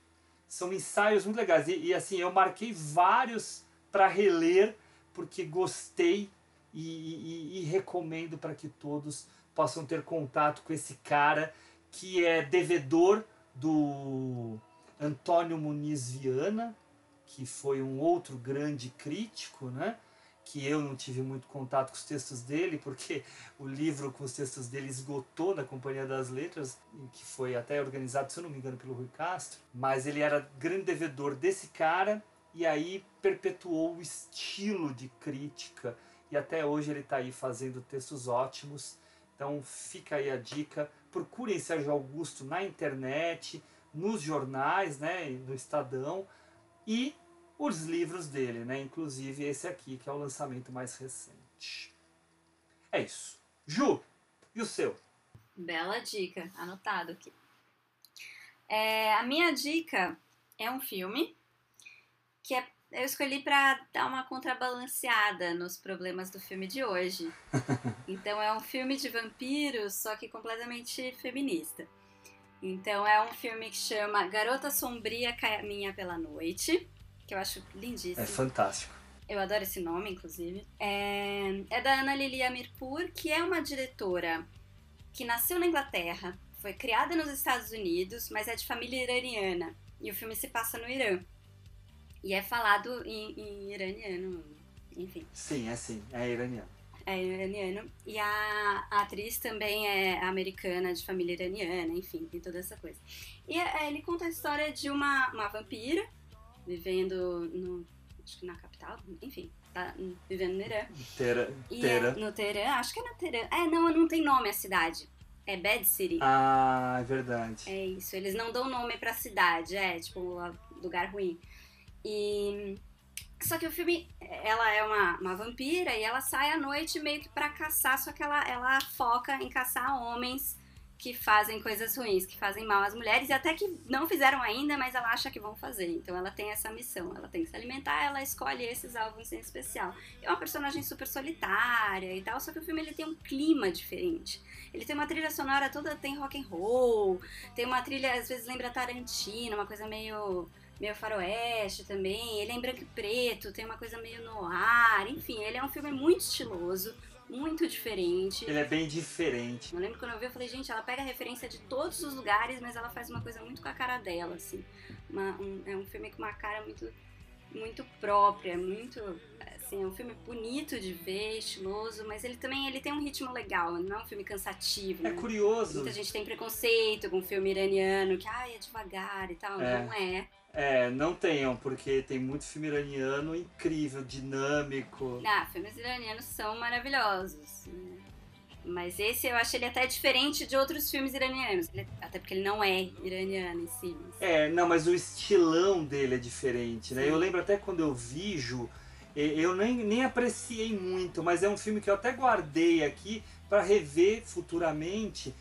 São ensaios muito legais. E, e assim, eu marquei vários para reler, porque gostei e, e, e recomendo para que todos possam ter contato com esse cara que é devedor do Antônio Muniz Viana, que foi um outro grande crítico, né? que eu não tive muito contato com os textos dele, porque (laughs) o livro com os textos dele esgotou na Companhia das Letras, que foi até organizado, se eu não me engano, pelo Rui Castro, mas ele era grande devedor desse cara e aí perpetuou o estilo de crítica e até hoje ele está aí fazendo textos ótimos. Então fica aí a dica, procurem Sérgio Augusto na internet, nos jornais, né, no Estadão e os livros dele, né? Inclusive esse aqui, que é o lançamento mais recente. É isso. Ju, e o seu? Bela dica, anotado aqui. É, a minha dica é um filme que é, eu escolhi para dar uma contrabalanceada nos problemas do filme de hoje. (laughs) Então é um filme de vampiros, só que completamente feminista. Então é um filme que chama Garota Sombria Caminha pela Noite que eu acho lindíssimo. É fantástico. Eu adoro esse nome, inclusive. É, é da Ana Lilia Mirpur, que é uma diretora que nasceu na Inglaterra, foi criada nos Estados Unidos, mas é de família iraniana. E o filme se passa no Irã. E é falado em, em iraniano, enfim. Sim, é sim, é iraniano. É iraniano. E a, a atriz também é americana, de família iraniana, enfim, tem toda essa coisa. E é, ele conta a história de uma, uma vampira vivendo no. Acho que na capital, enfim, tá vivendo no Irã. Tera, e É, no Teherã, acho que é no Teherã. É, não, não tem nome a cidade. É Bad City. Ah, é verdade. É isso, eles não dão nome pra cidade, é, tipo, lugar ruim. E. Só que o filme, ela é uma, uma vampira e ela sai à noite meio que pra caçar, só que ela, ela foca em caçar homens que fazem coisas ruins, que fazem mal às mulheres, e até que não fizeram ainda, mas ela acha que vão fazer. Então ela tem essa missão, ela tem que se alimentar, ela escolhe esses alvos em especial. É uma personagem super solitária e tal, só que o filme ele tem um clima diferente. Ele tem uma trilha sonora toda, tem rock and roll, tem uma trilha, às vezes lembra Tarantino, uma coisa meio meio faroeste também, ele é em branco e preto, tem uma coisa meio no ar, enfim, ele é um filme muito estiloso, muito diferente. Ele é bem diferente. Eu lembro quando eu vi, eu falei, gente, ela pega referência de todos os lugares, mas ela faz uma coisa muito com a cara dela, assim. Uma, um, é um filme com uma cara muito, muito própria, muito. Assim, é um filme bonito de ver, estiloso, mas ele também ele tem um ritmo legal, não é um filme cansativo. É né? curioso. Muita gente tem preconceito com filme iraniano, que ai, é devagar e tal. É. Não é. É, não tenham, porque tem muito filme iraniano incrível, dinâmico. Ah, filmes iranianos são maravilhosos. né? Mas esse eu acho ele até diferente de outros filmes iranianos. Até porque ele não é iraniano em si. mas- É, não, mas o estilão dele é diferente, né? Sim. Eu lembro até quando eu vi, Ju, e- eu nem, nem apreciei muito, mas é um filme que eu até guardei aqui para rever futuramente,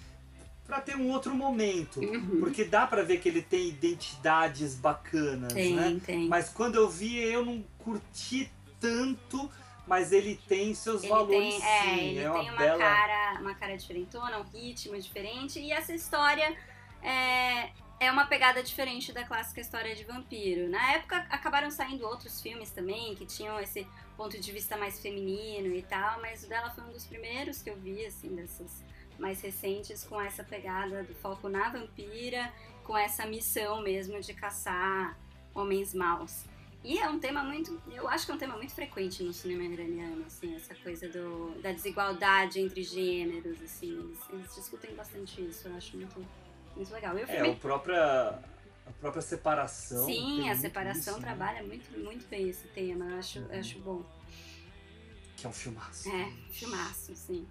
para ter um outro momento. Uhum. Porque dá para ver que ele tem identidades bacanas, Tem, né? tem. Mas quando eu vi, eu não curti tanto, mas ele tem seus Ele valores tem, é, sim. ele é uma tem uma bela. cara, uma cara diferentona, um ritmo diferente e essa história é, é uma pegada diferente da clássica história de vampiro. Na época acabaram saindo outros filmes também que tinham esse ponto de vista mais feminino e tal, mas o dela foi um dos primeiros que eu vi assim dessas mais recentes com essa pegada do foco na vampira, com essa missão mesmo de caçar homens maus. E é um tema muito, eu acho que é um tema muito frequente no cinema iraniano, assim, essa coisa do, da desigualdade entre gêneros, assim, eles, eles discutem bastante isso, eu acho muito, muito legal. E o É, filme, a própria, a própria separação. sim, a separação isso, né? trabalha muito, muito bem esse tema, eu acho, eu acho bom. Que é um filmaço. É, filmaço, sim.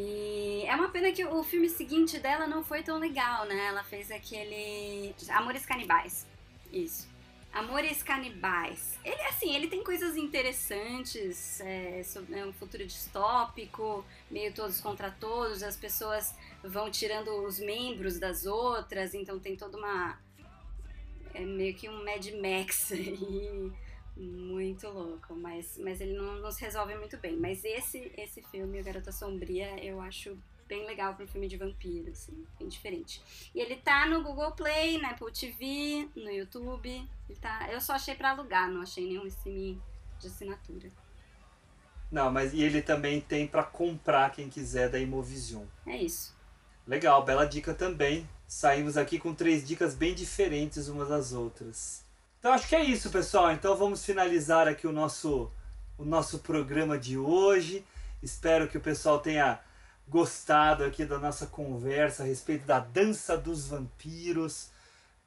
E é uma pena que o filme seguinte dela não foi tão legal, né? Ela fez aquele. Amores Canibais. Isso. Amores Canibais. Ele, assim, ele tem coisas interessantes, é, sobre é um futuro distópico, meio todos contra todos, as pessoas vão tirando os membros das outras, então tem toda uma. É meio que um Mad Max (laughs) aí. Muito louco, mas, mas ele não, não se resolve muito bem. Mas esse, esse filme, O Garota Sombria, eu acho bem legal para um filme de vampiro, assim, bem diferente. E ele tá no Google Play, na Apple TV, no YouTube. Ele tá, eu só achei para alugar, não achei nenhum streaming de assinatura. Não, mas e ele também tem pra comprar quem quiser da Imovision. É isso. Legal, bela dica também. Saímos aqui com três dicas bem diferentes umas das outras. Então acho que é isso, pessoal. Então vamos finalizar aqui o nosso o nosso programa de hoje. Espero que o pessoal tenha gostado aqui da nossa conversa a respeito da dança dos vampiros,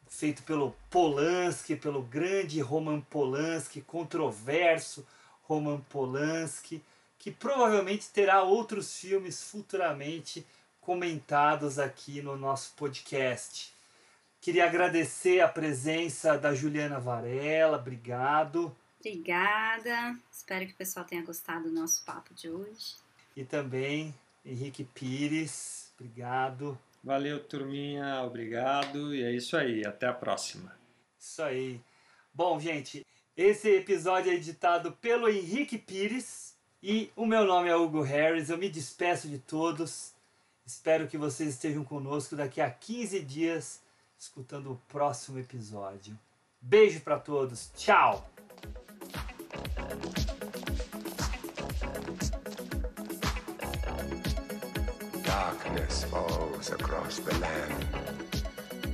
feito pelo Polanski, pelo grande Roman Polanski, controverso Roman Polanski, que provavelmente terá outros filmes futuramente comentados aqui no nosso podcast. Queria agradecer a presença da Juliana Varela, obrigado. Obrigada. Espero que o pessoal tenha gostado do nosso papo de hoje. E também Henrique Pires, obrigado. Valeu, turminha, obrigado. E é isso aí, até a próxima. Isso aí. Bom, gente, esse episódio é editado pelo Henrique Pires e o meu nome é Hugo Harris. Eu me despeço de todos. Espero que vocês estejam conosco daqui a 15 dias, escutando o próximo episódio. Beijo para todos. Tchau. Darkness falls across the land.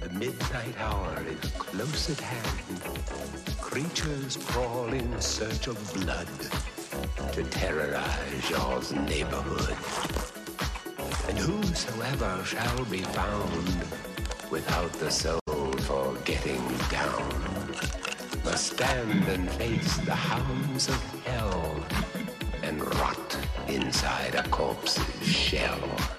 The midnight hour is close at hand. Creatures crawl in search of blood to terrorize y'all's neighborhood. And whosoever shall be found without the soul for getting down must stand and face the hounds of hell and rot inside a corpse's shell.